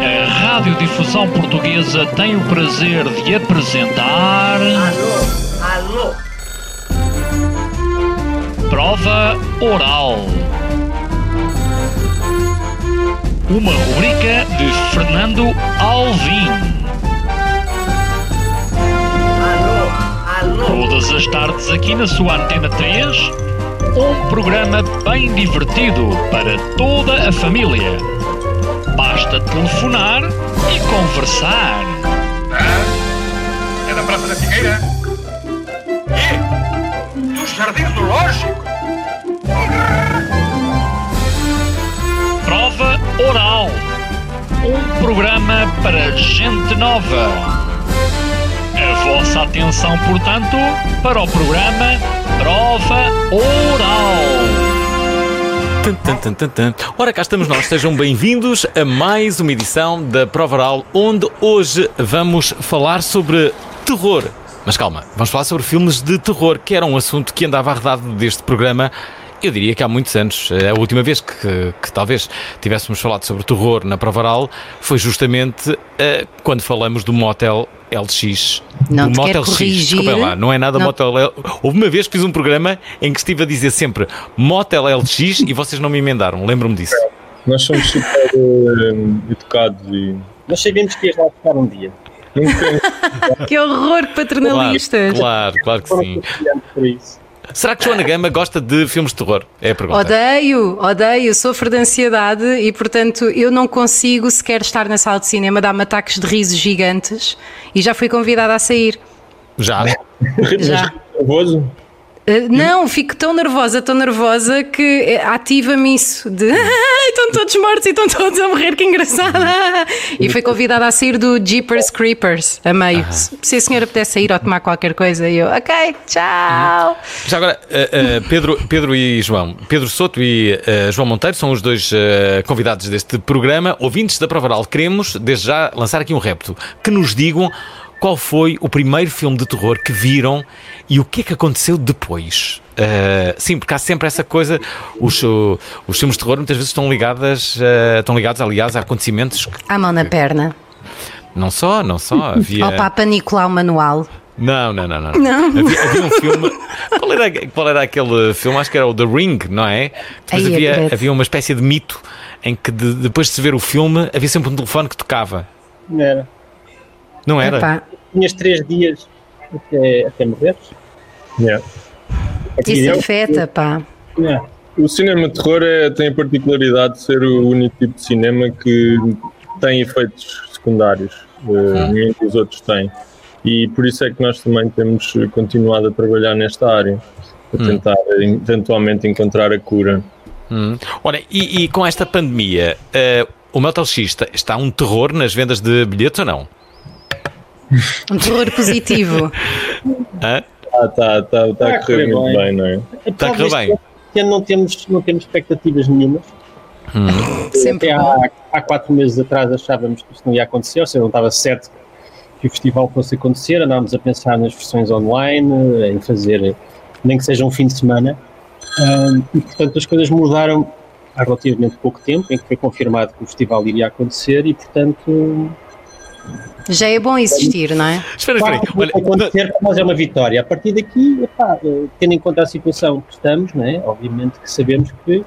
A Radiodifusão Portuguesa tem o prazer de apresentar. Alô, alô. Prova Oral. Uma rubrica de Fernando Alvim. Alô, alô. Todas as tardes aqui na sua Antena 3. Um programa bem divertido para toda a família. Basta telefonar e conversar. É da Praça da Figueira? E? Dos Jardins do Lógico? Prova Oral. Um programa para gente nova. A vossa atenção, portanto, para o programa Prova Oral. Ora, cá estamos nós. Sejam bem-vindos a mais uma edição da Prova Oral, onde hoje vamos falar sobre terror. Mas calma, vamos falar sobre filmes de terror, que era um assunto que andava arredado deste programa. Eu diria que há muitos anos. A última vez que, que talvez tivéssemos falado sobre terror na Prova Oral foi justamente eh, quando falamos do Motel LX. Não do te Motel quero X. lá, não é nada Não. Motel L. Houve uma vez que fiz um programa em que estive a dizer sempre Motel LX e vocês não me emendaram, lembro-me disso. Nós somos super eh, educados e Nós sabemos que ias lá ficar um dia. Que horror, que Claro, paternalistas. claro, claro que sim. Será que Joana Gama gosta de filmes de terror? É a pergunta. Odeio, odeio, sofro de ansiedade e, portanto, eu não consigo sequer estar na sala de cinema, dá-me ataques de riso gigantes e já fui convidada a sair. Já. Já. nervoso. Uh, não, fico tão nervosa, tão nervosa que eh, ativa-me isso de "Ai, estão todos mortos e estão todos a morrer, que engraçada! E fui convidada a sair do Jeepers Creepers a meio. Se se a senhora pudesse sair ou tomar qualquer coisa, eu, ok, tchau! Já agora, eh, eh, Pedro, Pedro e João, Pedro Soto e eh, João Monteiro são os dois eh, convidados deste programa. Ouvintes da Prova Oral, queremos desde já lançar aqui um repto. Que nos digam qual foi o primeiro filme de terror que viram e o que é que aconteceu depois. Eh, sim, porque há sempre essa coisa, os, o- os filmes de terror muitas vezes estão ligadas, eh, estão ligados, aliás, a acontecimentos que À mão na perna. não só, não só, havia... Ao Papa Nicolau Manual. Não, não, não, não. Havia, havia um filme. Qual era, qual era aquele filme? Acho que era o The Ring, não é? Depois Ai, havia, havia uma espécie de mito em que de- depois de se ver o filme havia sempre um telefone que tocava. Não era? Não era? Epá, Tinhas três dias até, até morreres? Yeah. isso afeta, pá. Não. O cinema de terror é- tem a particularidade de ser o único tipo de cinema que tem efeitos secundários. Eh, Nenhum dos outros tem. E por isso é que nós também temos continuado a trabalhar nesta área, para tentar eh, eventualmente encontrar a cura. Hum. Olha, e, e com esta pandemia, eh, o Metal X está, está um terror nas vendas de bilhetes ou não? Um terror positivo. Hã? Ah, tá, tá, tá a correr muito bem, não é? Está a correr bem. Este ano não temos, não temos expectativas nenhumas. Sempre Até bom. há, há quatro meses atrás achávamos que isto não ia acontecer, ou seja, não estava certo que o festival fosse acontecer. Andávamos a pensar nas versões online, em fazer nem que seja um fim de semana. Ahm, e, portanto, as coisas mudaram há relativamente pouco tempo, em que foi confirmado que o festival iria acontecer e, portanto, Já é bom existir, não é? Espera, espera. aí. Olha, acontecer para nós é uma vitória. A partir daqui, epá, eh, tendo em conta a situação que estamos, né, obviamente que sabemos que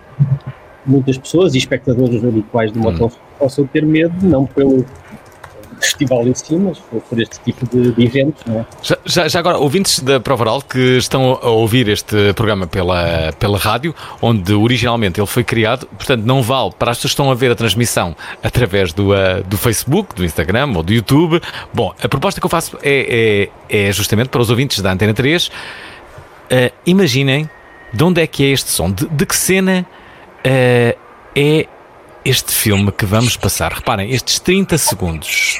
muitas pessoas e espectadores habituais do Hum. motor possam ter medo, não pelo festival em si, mas por por este tipo de, de eventos. Né? Já, já- já agora, ouvintes da Prova Oral que estão a ouvir este programa pela, pela rádio, onde originalmente ele foi criado, portanto não vale para as pessoas que estão a ver a transmissão através do, ah, do Facebook, do Instagram ou do YouTube. Bom, a proposta que eu faço é, é, é justamente para os ouvintes da Antena 3. ah, imaginem de onde é que é este som, de, de que cena ah, é este filme que vamos passar. Reparem, estes 30 segundos.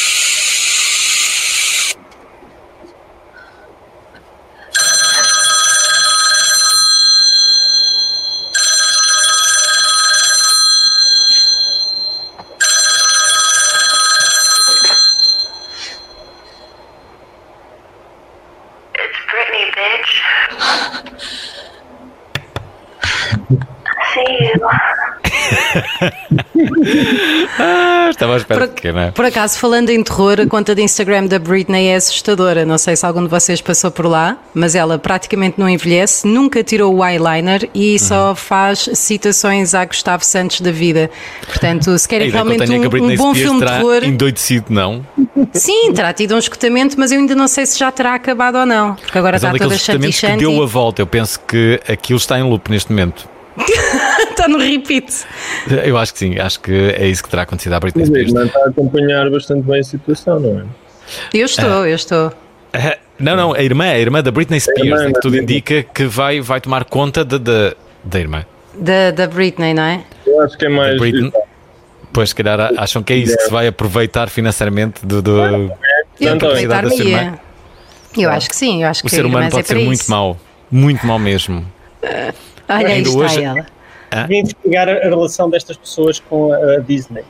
estava à espera Por, que, não é? por acaso, falando em terror, a conta de Instagram da Britney é assustadora. Não sei se algum de vocês passou por lá, mas ela praticamente não envelhece, nunca tirou o eyeliner e Uhum. só faz citações a Gustavo Santos da vida. Portanto, se querem que realmente é que um, Britney um bom Spears filme de terror, endoidecido, não? sim, terá tido um escutamento, mas eu ainda não sei se já terá acabado ou não, porque agora Mas é está toda daqueles escutamentos que deu a volta. Eu penso que aquilo está em loop neste momento. Está no repeat. Eu acho que sim, acho que é isso que terá acontecido à Britney Mas a Spears. irmã está a acompanhar bastante bem a situação, não é? Eu estou, eu estou. Ah, Não, não, a irmã, a irmã da Britney Spears, irmã, é que tudo mas- indica que vai, vai tomar conta de, de- da irmã. Da, da Britney, não é? Eu acho que é mais. Britney. Pois, se calhar, acham que é isso que se vai aproveitar financeiramente do. do- Eu Tanto a aproveitar da sua irmã. Eu acho que sim, eu acho O que ser humano mas é pode ser muito isso. mau. Muito mau mesmo. Olha, aí Ainda está hoje- ela. Devia investigar a, relação destas pessoas com a, a Disney.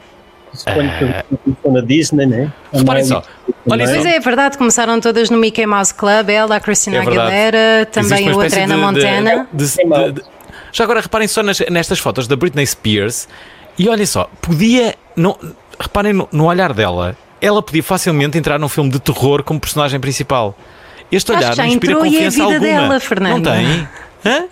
Suponho que estão na Disney, né? A Reparem só, olhem também. Pois é, é verdade, começaram todas no Mickey Mouse Club, ela, a Christina É. Aguilera, também a outra Ana de- Montana. de- de- de- já agora reparem só nas- nestas fotos da Britney Spears e olhem só, podia. Não, reparem no, no olhar dela, ela podia facilmente entrar num filme de terror como personagem principal. Este Acho olhar que já não inspira entrou e é a confiança vida alguma. dela, Fernando. Não tem? Hã?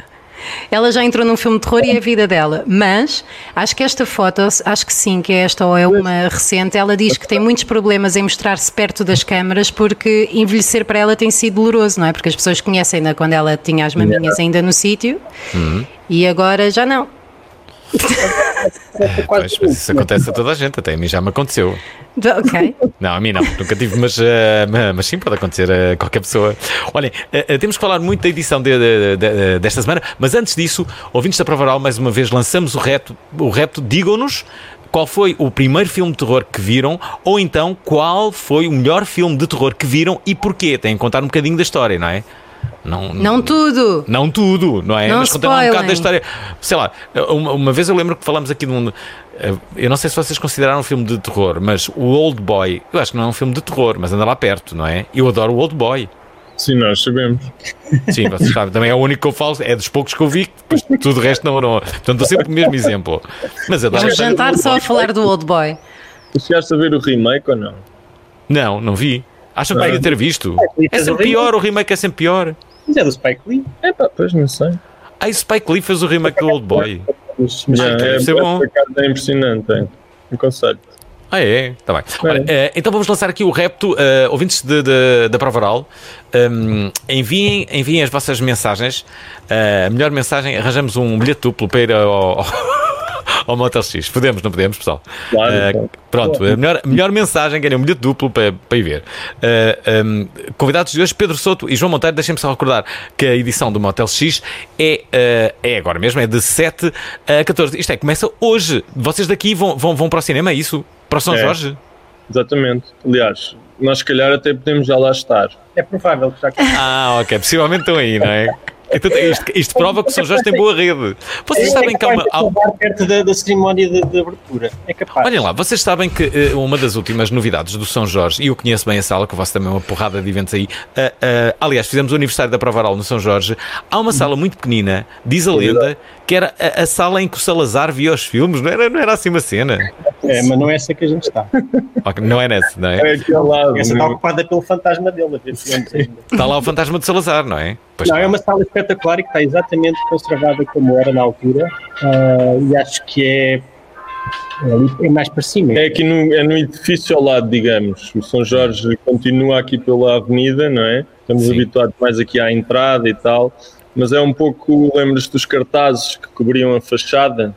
Ela já entrou num filme de terror e é a vida dela, mas acho que esta foto, acho que sim, que esta ou é uma recente, ela diz que tem muitos problemas em mostrar-se perto das câmaras porque envelhecer para ela tem sido doloroso, não é? Porque as pessoas conhecem-na quando ela tinha as maminhas ainda no sítio Uhum. e agora já não. Pois, mas isso acontece a toda a gente, até a mim já me aconteceu. Ok. Não, a mim não, nunca tive, mas, ma- mas sim pode acontecer a qualquer pessoa. Olhem, eh, temos que falar muito da edição de- de- de- desta semana, mas antes disso, ouvintes da Prova Oral, mais uma vez lançamos o repto, o repto digam-nos qual foi o primeiro filme de terror que viram, ou então qual foi o melhor filme de terror que viram e porquê. Têm que contar um bocadinho da história, não é? Não, Não tudo. não tudo, não é? Não Mas contando um bocado da história. Sei lá, uma, uma vez eu lembro que falamos aqui de um. eh, Eu não sei se vocês consideraram um filme de terror, mas o Old Boy, eu acho que não é um filme de terror, mas anda lá perto, não é? Eu adoro o Old Boy. Sim, nós sabemos. Sim, vocês sabem, também é o único que eu falo, é dos poucos que eu vi, depois tudo o resto não. não. Portanto, estou sempre com o mesmo exemplo. Mas É adoro. jantar só a falar do Old Boy. Tu chegaste a ver o remake ou não? Não, não vi. Acham que devia ter visto? É fez o sempre pior, o remake é sempre pior. Mas é do Spike Lee. É pá, pois não sei. Ai, Spike Lee fez o remake do Old Boy. Mas, é, ser bom. é impressionante, é. Um conceito. Ah, é? Está bem. Ora, eh, então vamos lançar aqui o repto. eh, ouvintes de- de- da Prova Oral, um, enviem, enviem as vossas mensagens. Eh, a melhor mensagem, arranjamos um bilhete duplo para ir ao, ao, ao Motel X. Podemos, não podemos, pessoal? Claro, claro. pronto, a melhor, melhor mensagem ganha um bilhete duplo para, para ir ver. Eh, um, convidados de hoje, Pedro Souto e João Monteiro. Deixem-me só recordar que a edição do Motel X é, eh, é agora mesmo, é de 7 a 14. Isto é, começa hoje. Vocês daqui vão, vão, vão para o cinema, é isso? Para o São É. Jorge? Exatamente. Aliás, nós se calhar até podemos já lá estar. é provável que já Ah, ok. Possivelmente estão aí, não é? Então, isto, isto prova que o São Jorge tem boa rede. Vocês sabem que há uma. há- perto da, da cerimónia de, de abertura. É capaz. Olhem lá, vocês sabem que eh, uma das últimas novidades do São Jorge, e eu conheço bem a sala, que eu faço também uma porrada de eventos aí. eh, eh, aliás, fizemos o aniversário da Prova Oral no São Jorge. Há uma sala muito pequenina, diz a lenda, que era a, a sala em que o Salazar via os filmes. Não era, não era assim uma cena? É, mas não é essa que a gente está. Ok, não é nessa, não é? É aqui ao lado. Essa está no- ocupada pelo fantasma dele. A ver se. Está lá o fantasma de Salazar, não é? Pois Não, é uma sala espetacular e que está exatamente conservada como era na altura. ah, e acho que é, é, é mais para cima. É aqui no, é no edifício ao lado, digamos. O São Jorge continua aqui pela avenida, não é? Estamos Sim. habituados mais aqui à entrada e tal. Mas é um pouco, lembras-te dos cartazes que cobriam a fachada?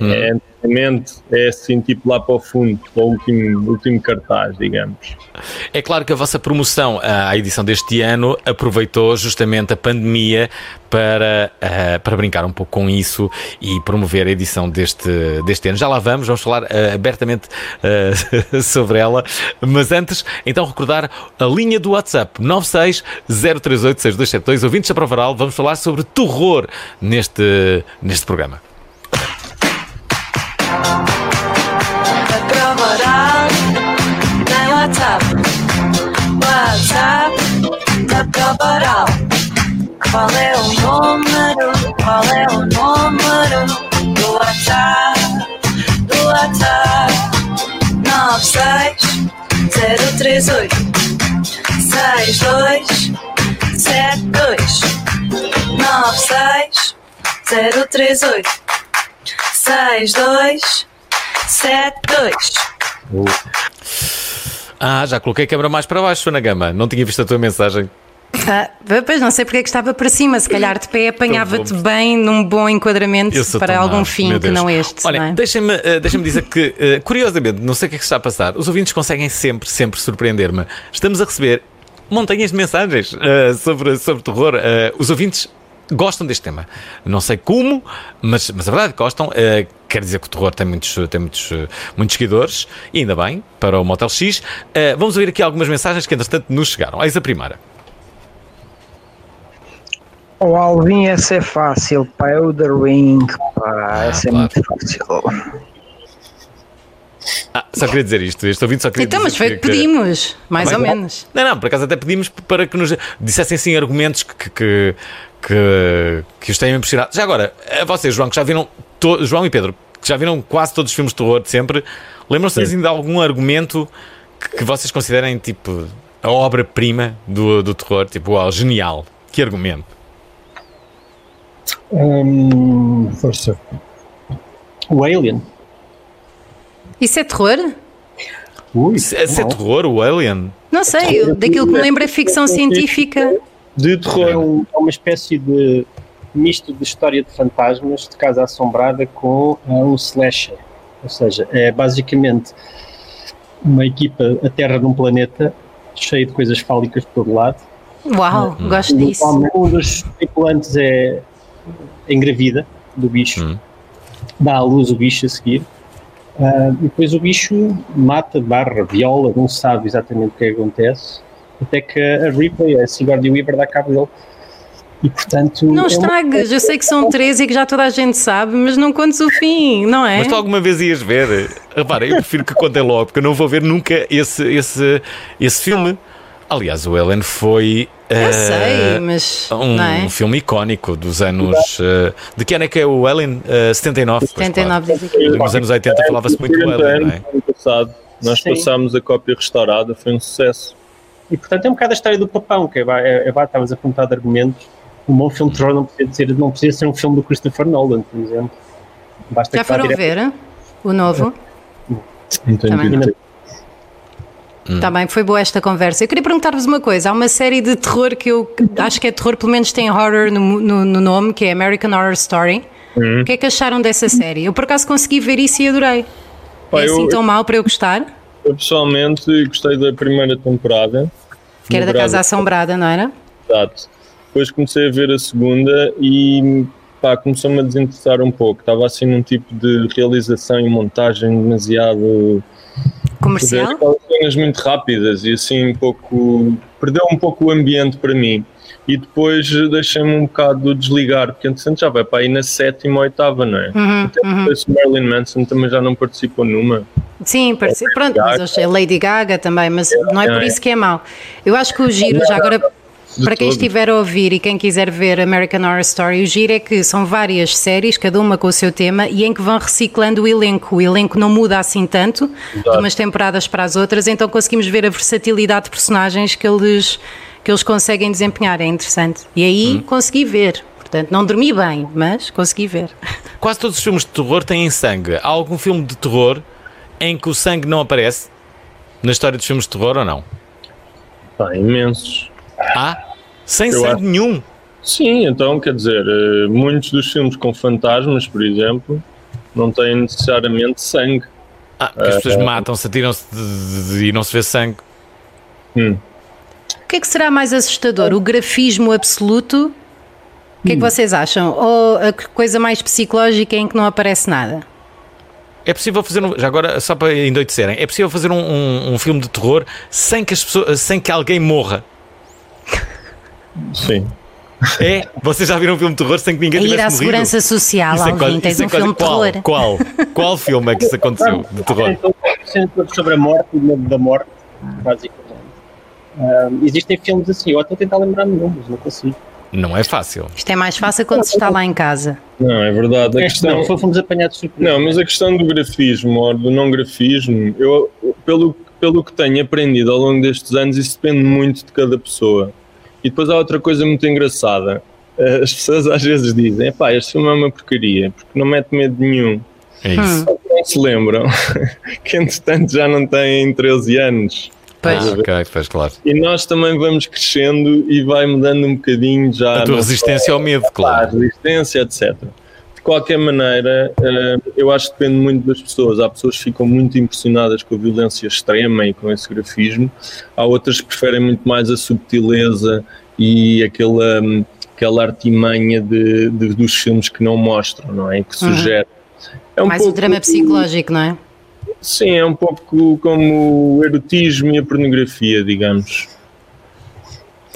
Hum. É, antigamente é assim, tipo lá para o fundo, para o último, último cartaz, digamos. É claro que a vossa promoção à edição deste ano aproveitou justamente a pandemia para, ah, para brincar um pouco com isso e promover a edição deste, deste ano. Já lá vamos, vamos falar ah, abertamente ah, sobre ela, mas antes, então recordar a linha do WhatsApp 96 038 6272, ouvintes da Provaral, vamos falar sobre terror neste, neste programa. acabará. Qual é o número? Qual é o número do WhatsApp? Do WhatsApp 96038 seis 96038 6272 dois. Ah, já coloquei a câmera mais para baixo, na Gama. Não tinha visto a tua mensagem. Ah, pois não sei porque é que estava para cima, se calhar de pé apanhava-te bom. bem num bom enquadramento para algum fim que não este. Olha, não é? deixem-me eh, deixem-me dizer que, eh, curiosamente, não sei o que é que está a passar, os ouvintes conseguem sempre, sempre surpreender-me. Estamos a receber montanhas de mensagens eh, sobre, sobre terror. Os ouvintes gostam deste tema. Não sei como, mas, mas a verdade é que gostam. Eh, quer dizer que o terror tem muitos, tem muitos, muitos seguidores, e ainda bem, para o Motel X. Eh, vamos ouvir aqui algumas mensagens que, entretanto, nos chegaram. Eis a primeira. O Alvin, essa é fácil, pá, é o The Ring, pá, Ah, essa é claro. muito fácil. Ah, só queria dizer isto. Este ouvinte só queria Então, mas dizer foi que- o que pedimos, mais Tá ou menos. Não, não, por acaso até pedimos para que nos dissessem sim argumentos que, que, que, que os tenham impressionado. Já agora, a vocês, João, que já viram, to- João e Pedro, que já viram quase todos os filmes de terror de sempre, lembram-se assim de algum argumento que, que vocês considerem tipo a obra-prima do, do terror? Tipo, uau, genial. Que argumento? Hum, Força. o Alien. Isso é terror? Ui, se é terror, o Alien? Não sei, eu- daquilo que me lembro é ficção científica. De É, terror. um- é uma espécie de misto de história de fantasmas, de casa assombrada com ah, um slasher. Ou seja, é basicamente uma equipa, a Terra num planeta cheio de coisas fálicas por todo lado. Uau, gosto disso. Um dos tripulantes é engravida do bicho, Hum. dá à luz o bicho a seguir. E depois o bicho mata, barra, viola, não sabe exatamente o que é que acontece, até que a Ripley, a Sigourney Weaver, dá cabo dele. E portanto. Não é uma- estragas, eu sei que são três e que já toda a gente sabe, mas não contes o fim, não é? Mas tu alguma vez ias ver? Repara, eu prefiro que contem logo, porque eu não vou ver nunca esse, esse, esse filme. Aliás, o Alien foi. Eu eh, sei, mas. Um não é? filme icónico dos anos. eh, de que ano é que é o Alien? Eh, 79. pois, 79 diz aqui. claro. Nos anos 80 falava-se muito do 40 Alien, não é? ano passado, nós Sim. passámos a cópia restaurada, foi um sucesso. E portanto é um bocado a história do papão, que é, vá- é, é, estavas a apontar de argumentos. Um bom filme de terror não precisa, ser, não precisa ser um filme do Christopher Nolan, por exemplo. Basta Já foram direto- ver o novo? Não tenho Também Está bem, foi boa esta conversa. Eu queria perguntar-vos uma coisa. Há uma série de terror que eu acho que é terror, pelo menos tem horror no, no- no nome, que é American Horror Story. O que é que acharam dessa série? Eu por acaso consegui ver isso e adorei. Pá, é assim eu- tão mal para eu gostar? Eu pessoalmente gostei da primeira temporada. Que era da Casa Assombrada, não era? Exato. Depois comecei a ver a segunda e pá, começou-me a desinteressar um pouco. Estava assim num tipo de realização e montagem demasiado. Comercial? Cenas muito rápidas e assim um pouco. Perdeu um pouco o ambiente para mim. E depois deixei-me um bocado desligar, porque entretanto já vai para aí na sétima ou oitava, não é? Uhum, Até uhum. se Marilyn Manson também já não participou numa. Sim, parece, pronto, mas hoje é Lady Gaga também, mas não é por isso que é mau. Eu acho que o giro, já agora, para quem todo. estiver a ouvir e quem quiser ver American Horror Story, o giro é que são várias séries, cada uma com o seu tema, e em que vão reciclando o elenco. O elenco não muda assim tanto, de umas temporadas para as outras, então conseguimos ver a versatilidade de personagens que eles, que eles conseguem desempenhar. É interessante. E aí consegui ver. Portanto, não dormi bem, mas consegui ver. Quase todos os filmes de terror têm sangue. Há algum filme de terror em que o sangue não aparece? Na história dos filmes de terror ou não? Pá, imensos. Há? Sem Eu sangue acho- nenhum. Sim, então quer dizer, eh, muitos dos filmes com fantasmas, por exemplo, não têm necessariamente sangue. Ah, porque as pessoas matam-se, atiram-se e não se vê sangue. Hum. O que é que será mais assustador? O grafismo absoluto? O que é que vocês acham? Ou a coisa mais psicológica em que não aparece nada? É possível fazer, um, já agora, só para endoidecerem, é possível fazer um, um- um filme de terror sem que, as pessoas, sem que alguém morra. Sim. É? Vocês já viram um filme de terror sem que ninguém A ir tivesse à morrido? segurança social, Isso é Alvin, quase- é um filme de qual, terror. Qual? Qual filme é que isso aconteceu de terror? Então, sobre a morte, o medo da morte, basicamente. Ah, existem filmes assim, eu estou a tentar lembrar-me de nomes, não consigo. Não é fácil. Isto é mais fácil quando se está lá em casa. Não, é verdade. A É, questão... não, fomos apanhados surpresa. Não, mas a questão do grafismo ou do não grafismo, eu, pelo, pelo que tenho aprendido ao longo destes anos, isso depende muito de cada pessoa. E depois há outra coisa muito engraçada. Eh, As pessoas às vezes dizem: pá, este filme é uma porcaria, porque não mete medo nenhum. É isso. Só que não se lembram que, entretanto, já não têm 13 anos. Pois. Ah, ok, pois claro. E nós também vamos crescendo e vai mudando um bocadinho já. A tua resistência ao medo, só a claro. resistência, etc. De qualquer maneira, eh, eu acho que depende muito das pessoas. Há pessoas que ficam muito impressionadas com a violência extrema e com esse grafismo. Há outras que preferem muito mais a subtileza e aquela, hum, aquela artimanha de, de- dos filmes que não mostram, não é? Que sugere. É um Mais o pouco- drama psicológico, não é? Sim, é um pouco como o erotismo e a pornografia, digamos.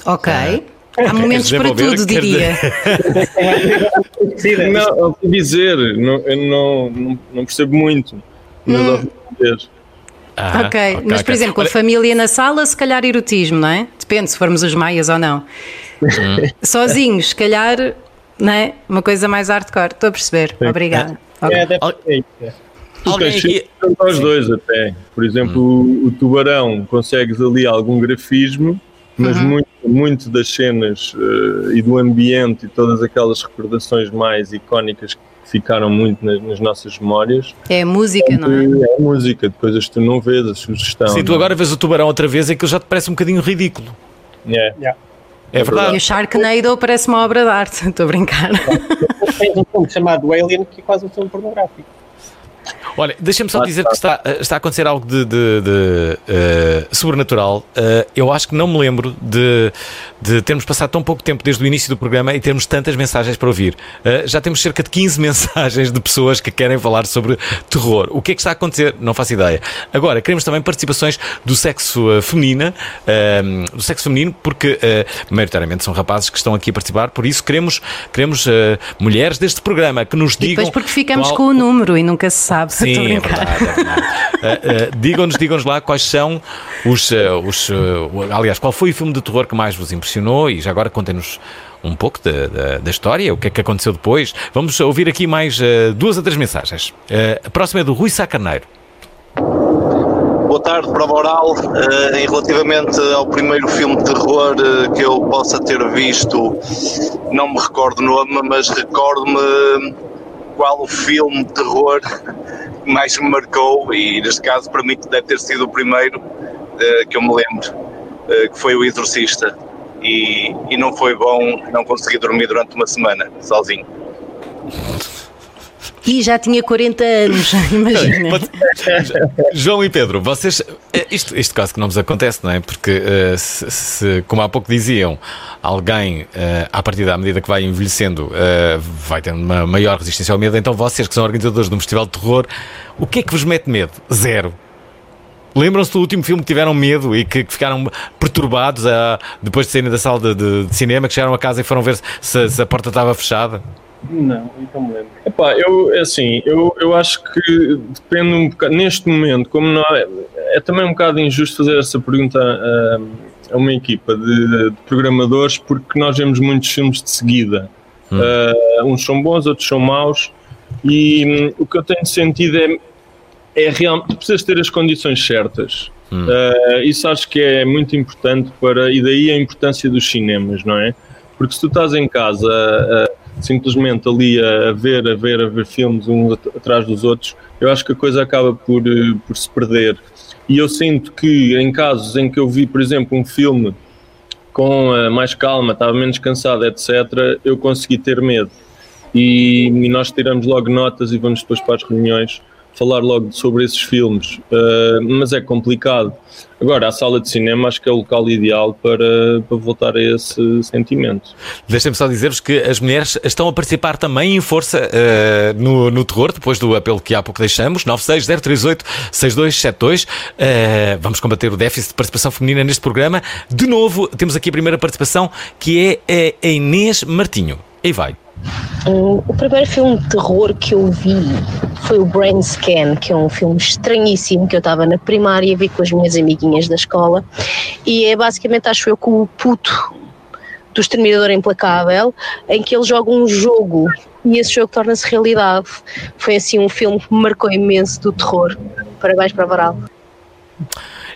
Ok. Há momentos para tudo, diria. Não, ouvi dizer, não, eu não, não, não percebo muito, mas ouvi dizer. Ah, ok, mas por exemplo, com a família na sala, se calhar erotismo, não é? Depende se formos os maias ou não. Hum. Sozinhos, se calhar, não é? Uma coisa mais hardcore. Estou a perceber. Obrigada. Ok. É, deve Al- ser isso. é. Alguém aqui- os dois até. Por exemplo, o, o tubarão consegues ali algum grafismo, mas muito, muito das cenas eh, e do ambiente e todas aquelas recordações mais icónicas que ficaram muito nas, nas nossas memórias. É a música, não é? É a música, de coisas que tu não vês, a sugestão. Sim, tu é? agora vês o tubarão outra vez e aquilo já te parece um bocadinho ridículo. É. É E verdade. o Sharknado parece uma obra de arte. Estou a brincar. Tens um filme chamado Alien que é quase um filme pornográfico. Olha, deixa-me só dizer que está, está a acontecer algo de, de- de, eh, sobrenatural. Eh, eu acho que não me lembro de, de termos passado tão pouco tempo desde o início do programa e termos tantas mensagens para ouvir. Eh, já temos cerca de 15 mensagens de pessoas que querem falar sobre terror. O que é que está a acontecer? Não faço ideia. Agora, queremos também participações do sexo eh, feminina, eh, do sexo feminino, porque eh, maioritariamente são rapazes que estão aqui a participar, por isso queremos, queremos eh, mulheres deste programa que nos E digam. depois porque ficamos qual- com o número e nunca se sabe. Estou a Sim, é verdade. é verdade. Eh, eh, digam-nos, digam-nos lá quais são os, eh, os aliás, qual foi o filme de terror que mais vos impressionou e já agora contem-nos um pouco da, da- da história, o que é que aconteceu depois. Vamos ouvir aqui mais eh, duas ou três mensagens. Eh, a próxima é do Rui Sá Carneiro. Boa tarde, prova oral. Eh, e relativamente ao primeiro filme de terror que eu possa ter visto, não me recordo o nome, mas recordo-me qual o filme de terror mais me marcou, e neste caso para mim deve ter sido o primeiro eh, que eu me lembro, eh, que foi O Exorcista. E, e não foi bom, não consegui dormir durante uma semana, sozinho. E já tinha 40 anos, imagina. João e Pedro, vocês. eh, Isto, isto quase que não vos acontece, não é? Porque, eh, se, se, como há pouco diziam, alguém, eh, à partida, à medida que vai envelhecendo, eh, vai tendo uma maior resistência ao medo. Então, vocês que são organizadores de um festival de terror, o que é que vos mete medo? Zero. Lembram-se do último filme que tiveram medo e que, que ficaram perturbados ah, depois de saírem da sala de, de- de cinema, que chegaram a casa e foram ver se, se a porta estava fechada? Não, então me lembro. Epá, eu, é assim, eu, eu acho que depende um bocado, neste momento, como não é, é também um bocado injusto fazer essa pergunta a, a uma equipa de, de programadores, porque nós vemos muitos filmes de seguida. Uh, uns são bons, outros são maus, e hum, o que eu tenho sentido é, é realmente, tu precisas ter as condições certas. Uh, isso acho que é muito importante para, e daí a importância dos cinemas, não é? Porque se tu estás em casa uh, simplesmente ali a, ver, a ver, a ver filmes uns at- atrás dos outros, eu acho que a coisa acaba por, uh, por se perder. E eu sinto que em casos em que eu vi, por exemplo, um filme com uh, mais calma, estava menos cansado, etc., eu consegui ter medo. E, e nós tiramos logo notas e vamos depois para as reuniões falar logo sobre esses filmes. Uh, mas é complicado. Agora, a sala de cinema acho que é o local ideal para, para voltar a esse sentimento. Deixem-me só dizer-vos que as mulheres estão a participar também em força eh, no, no terror, depois do apelo que há pouco deixamos, 96038-6272. Eh, vamos combater o déficit de participação feminina neste programa. De novo, temos aqui a primeira participação, que é a Inês Martinho. Aí vai. Hum, O primeiro filme de terror que eu vi foi o Brain Scan, que é um filme estranhíssimo que eu estava na primária, vi com as minhas amiguinhas da escola e é basicamente, acho eu, com o puto do Exterminador Implacável, em que ele joga um jogo e esse jogo torna-se realidade. Foi assim um filme que me marcou imenso do terror. Parabéns para Varal.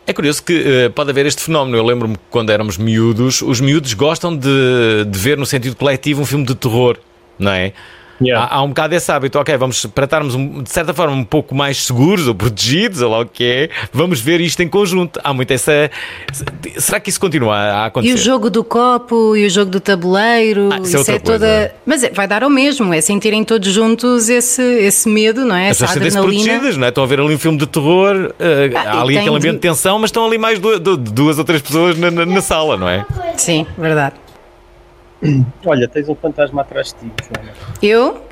É curioso que eh, pode haver este fenómeno. Eu lembro-me quando éramos miúdos, os miúdos gostam de, de ver no sentido coletivo um filme de terror, não é? Há, há um bocado esse hábito, ok, vamos para estarmos um- de certa forma um pouco mais seguros ou protegidos, ou lá o que é, vamos ver isto em conjunto. Há muito essa. Será que isso continua a E acontecer? o jogo do copo e o jogo do tabuleiro, Ah, isso é isso é, outra toda. coisa. Mas é- vai dar ao mesmo, é sentirem todos juntos esse, esse medo, não é? As Essa adrenalina. protegidas, não é? Estão a ver ali um filme de terror, eh, Ah, há e ali aquele ambiente de- de tensão, mas estão ali mais du- du- duas ou três pessoas na, na- na sala, não é? Sim, verdade. Olha, tens um fantasma atrás de ti, Joana. Eu?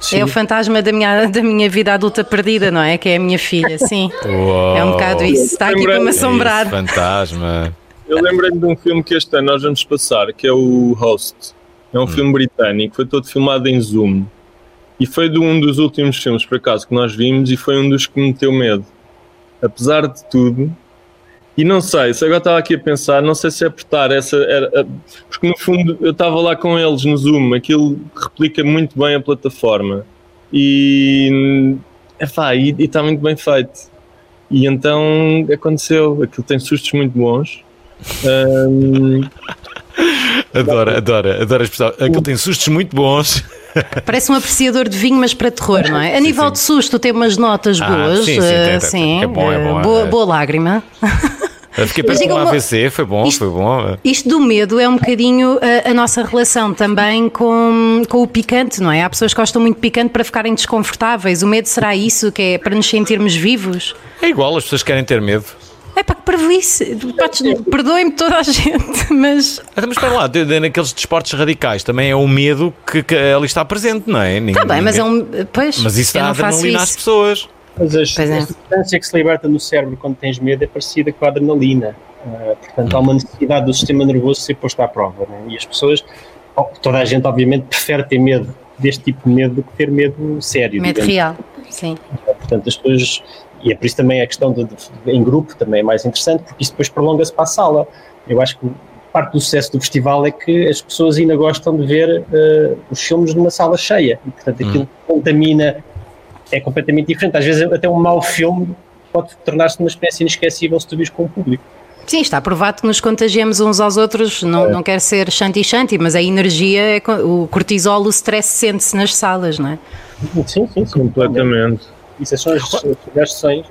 Sim. É o fantasma da minha, da minha vida adulta perdida, não é? Que é a minha filha, sim. É um bocado isso. Está aqui para me assombrar. Fantasma. Eu lembrei-me de um filme que este ano nós vamos passar, que é o Host. É um filme britânico, foi todo filmado em Zoom. E foi de um dos últimos filmes, por acaso, que nós vimos e foi um dos que me meteu medo. Apesar de tudo. E não sei, se agora estava aqui a pensar, não sei se é por estar essa. Era, porque no fundo eu estava lá com eles no Zoom, aquilo replica muito bem a plataforma. E. Epá, e está muito bem feito. E então aconteceu, aquilo tem sustos muito bons. Ahm, Adoro, adoro, adoro a expressão. Aquilo tem sustos muito bons. Parece um apreciador de vinho, mas para terror, não é? A nível de susto, tem umas notas Ah, boas. sim, sim, eh, tem, tem. sim, É bom, é bom, Boa, é. boa lágrima. Eu Fiquei perto um AVC, foi bom, foi bom. Isto do medo é um bocadinho a, a nossa relação também com, com o picante, não é? Há pessoas que gostam muito de picante para ficarem desconfortáveis. O medo será isso, que é para nos sentirmos vivos? É igual, as pessoas querem ter medo. É para que prejuízo. Perdoem-me toda a gente, mas Até mas espera lá, naqueles desportos radicais também é o medo que, que ali está presente, não é? Ninguém- está bem, mas é um. Pois, Mas isso dá adrenalina às pessoas. Mas é. a substância que se liberta no cérebro quando tens medo é parecida com a adrenalina. Ah, portanto, há uma necessidade do sistema nervoso ser posto à prova. né? E as pessoas, oh, toda a gente, obviamente, prefere ter medo deste tipo de medo do que ter medo sério. Medo digamos. real, sim. Portanto, as pessoas. E é por isso também a questão de, de- em grupo também é mais interessante, porque isso depois prolonga-se para a sala. Eu acho que parte do sucesso do festival é que as pessoas ainda gostam de ver eh, os filmes numa sala cheia. E, portanto, aquilo que contamina é completamente diferente. Às vezes, até um mau filme pode tornar-se uma espécie inesquecível se tu vires com o público. Sim, está provado que nos contagiamos uns aos outros. Não, não quero ser shanti-shanti, mas a energia, é, o cortisol, o stress sente-se nas salas, não é? Sim, sim, sim. completamente. Isso são as sugestões.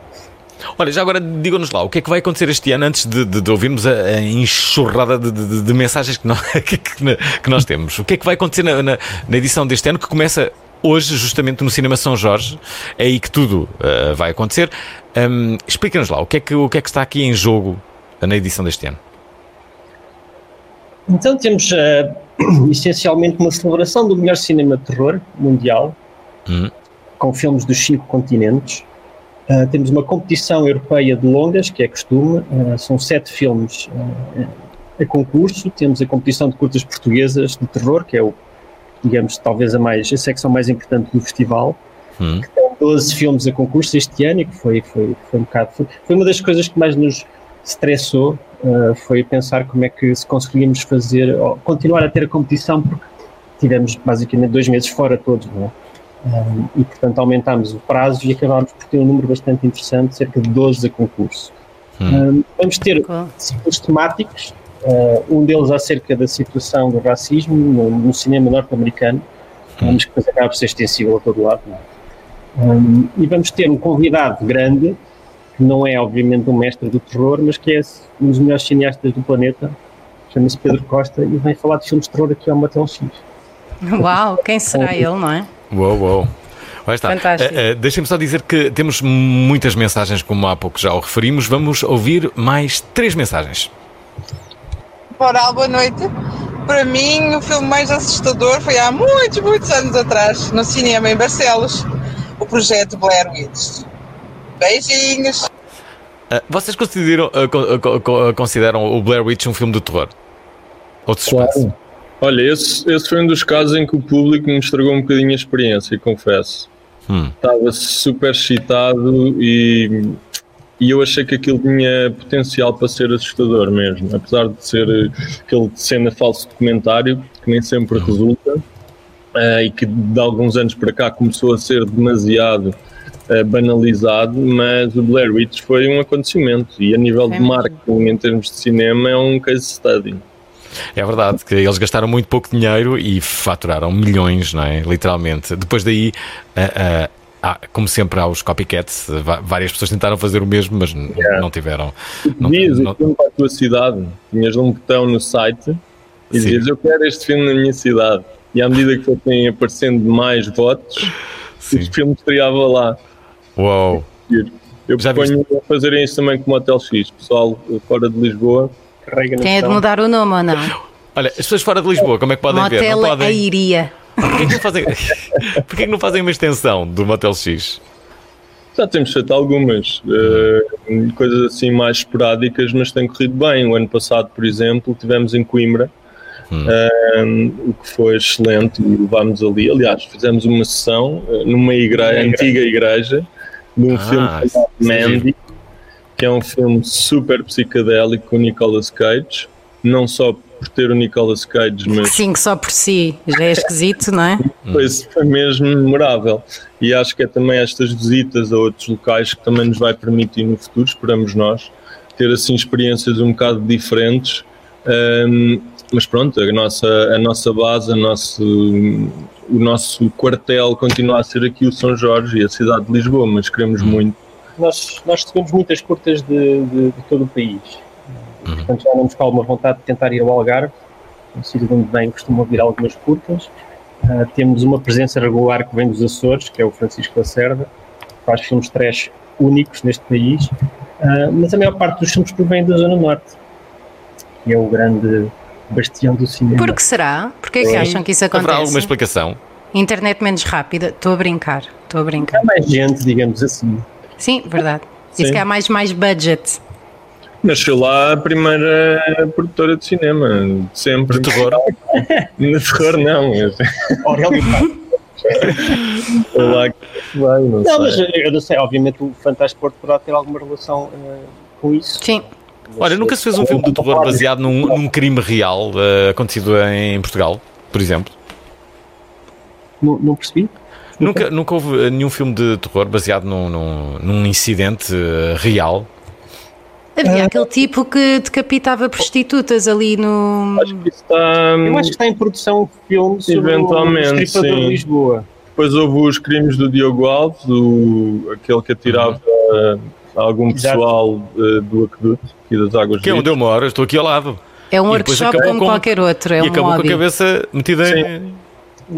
Olha, já agora digam-nos lá, o que é que vai acontecer este ano antes de, de- de ouvirmos a, a enxurrada de, de- de mensagens que nós, que, que- que nós temos? O que é que vai acontecer na, na- na edição deste ano que começa hoje, justamente no Cinema São Jorge? É aí que tudo ah, vai acontecer. Hum, Explica-nos lá, o que, é que, o que é que está aqui em jogo na edição deste ano? Então temos eh, essencialmente uma celebração do melhor cinema de terror mundial, Hum. com filmes dos cinco continentes. Eh, temos uma competição europeia de longas, que é costume, eh, são sete filmes eh, a concurso. Temos a competição de curtas portuguesas de terror, que é o, digamos, talvez a mais, a secção mais importante do festival. Hum. Que tem 12 filmes a concurso este ano e que foi, foi, foi um bocado. Foi, foi uma das coisas que mais nos estressou, eh, foi pensar como é que se conseguíamos fazer, ou continuar a ter a competição, porque tivemos basicamente dois meses fora todos, não é? Um, e portanto aumentámos o prazo e acabámos por ter um número bastante interessante, cerca de 12 a concurso. Um, vamos ter ciclos temáticos, uh, um deles acerca da situação do racismo no, no cinema norte-americano, mas que depois acaba por ser extensível a todo lado. é? Um, e vamos ter um convidado grande, que não é obviamente um mestre do terror, mas que é um dos melhores cineastas do planeta, chama-se Pedro Costa, e vem falar de filmes de terror aqui ao Matel X. Uau, quem será ele, não é? Uou, uou. Lá está. Fantástico. Eh, eh, Deixem-me só dizer que temos muitas mensagens, como há pouco já o referimos. Vamos ouvir mais três mensagens. Oral, boa noite. Para mim, o filme mais assustador foi há muitos, muitos anos atrás, no cinema em Barcelos, o projeto Blair Witch. Beijinhos. Eh, vocês consideram, co- co- co- consideram o Blair Witch um filme de terror? Ou de suspense? Olha, esse, esse foi um dos casos em que o público me estragou um bocadinho a experiência, confesso. Hum. Estava super excitado e, e eu achei que aquilo tinha potencial para ser assustador mesmo, apesar de ser eh, aquele de cena falso documentário, que nem sempre resulta, eh, e que de alguns anos para cá começou a ser demasiado eh, banalizado, mas o Blair Witch foi um acontecimento e a nível de marketing em termos de cinema é um case study. É verdade que eles gastaram muito pouco dinheiro e faturaram milhões, não é? Literalmente. Depois daí, ah, ah, como sempre, há os copycats. Várias pessoas tentaram fazer o mesmo, mas n- não tiveram. Não, Dizias não- o filme para a tua cidade, tinhas um botão no site e Sim. dizias eu quero este filme na minha cidade. E à medida que fossem aparecendo mais votos, Sim. o filme estreava lá. Uou! Eu Já proponho a fazerem isso também com o Hotel X. Pessoal fora de Lisboa, carrega Tem é de mudar o nome ou não? Olha, as pessoas fora de Lisboa, como é que podem ver? Motel Não podem. Airia. Porquê que não fazem, Porquê que não fazem uma extensão do Motel X? Já temos feito algumas eh, coisas assim mais esporádicas, mas tem corrido bem. O ano passado, por exemplo, tivemos em Coimbra, eh, o que foi excelente e levámos ali. Aliás, fizemos uma sessão eh, numa igreja, antiga igreja, de um Ah, filme chamado é Mandy, que é um filme super psicadélico com o Nicolas Cage. Não só por ter o Nicolas Cage, mas Sim, que só por si já é esquisito, não é? foi, foi mesmo memorável. E acho que é também estas visitas a outros locais que também nos vai permitir no futuro, esperamos nós, ter assim experiências um bocado diferentes. Ahm, mas pronto, a nossa, a nossa base, a nosso, o nosso quartel continua a ser aqui o São Jorge e a cidade de Lisboa, mas queremos muito. Nós, nós recebemos muitas curtas de, de- de todo o país. Portanto, já andamos com alguma vontade de tentar ir ao Algarve, um sítio de onde vem costumam vir algumas curtas. Ah, temos uma presença regular que vem dos Açores, que é o Francisco Lacerda, que faz filmes trash únicos neste país, Ah, mas a maior parte dos filmes provém da Zona Norte, que é o grande bastião do cinema. Por que será? Porquê é que acham que isso Haverá alguma acontece? explicação? Internet menos rápida? Estou a brincar, estou a brincar. Há mais gente, digamos assim. Sim, verdade. Isso Sim. que há mais, mais budget. Nasceu lá a primeira produtora de cinema, de sempre. De terror? De terror não, Aurélio lá que vai, não, Não, mas eu não sei, obviamente o Fantasporto poderá ter alguma relação eh, com isso. Sim. Olha, nunca se fez um filme de terror baseado num, num crime real eh, acontecido em Portugal, por exemplo? Não, não percebi? Nunca, nunca houve eh, nenhum filme de terror baseado num, num, num incidente eh, real? Havia aquele tipo que decapitava prostitutas ali no. Acho que está. Eu acho que está em produção um filme sobre Eventualmente, o Estripador sim. de Lisboa. Depois houve os crimes do Diogo Alves, o, aquele que atirava Uhum. a algum Exato. pessoal eh, do aqueduto e das águas Que é onde eu moro, estou aqui ao lado. É um E workshop como com- qualquer outro. É e um acabou com a hobby. cabeça metida em.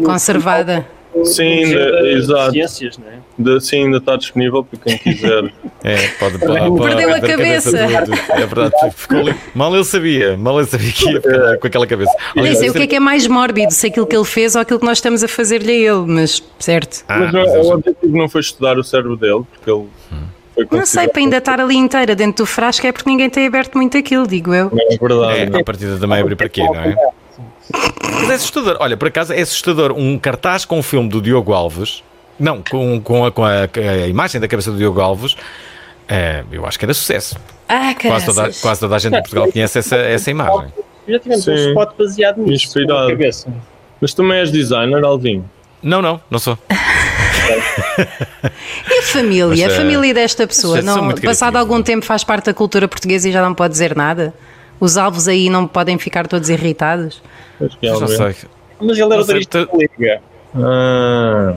Conservada. Sim, das exato. Ciências, não é? De- sim, ainda está disponível para quem quiser. É, pode, pode, Perdeu a cabeça. do- É verdade, ficou ali. Mal ele sabia, mal ele sabia que ia ficar com aquela cabeça. Nem Aliás, sei o que é que é mais mórbido, se aquilo que ele fez ou aquilo que nós estamos a fazer-lhe a ele, mas certo. Ah, mas mas o, eu- objetivo não foi estudar o cérebro dele, porque ele foi Não sei, para ainda estar ali inteira dentro do frasco é porque ninguém tem aberto muito aquilo, digo eu. Não é verdade. É, a partida também abrir para quê, não é? Mas é assustador. Olha, por acaso é assustador um cartaz com o filme do Diogo Alves. Não, com, com, a, com a- a imagem da cabeça do Diogo Alves. é, eu acho que era sucesso. Ah, Quase toda, quase toda a gente de Portugal conhece essa, essa imagem. Já tivemos um spot baseado nisso. Inspirado. Mas também és designer, Alvin. Não, não, não sou. E a família? Mas, a eh, família desta pessoa, não, passado algum tempo faz parte da cultura portuguesa e já não pode dizer nada? Os alvos aí não podem ficar todos irritados? Acho que é Mas não sei. Mas ele era Não origem tu- galega. Ah,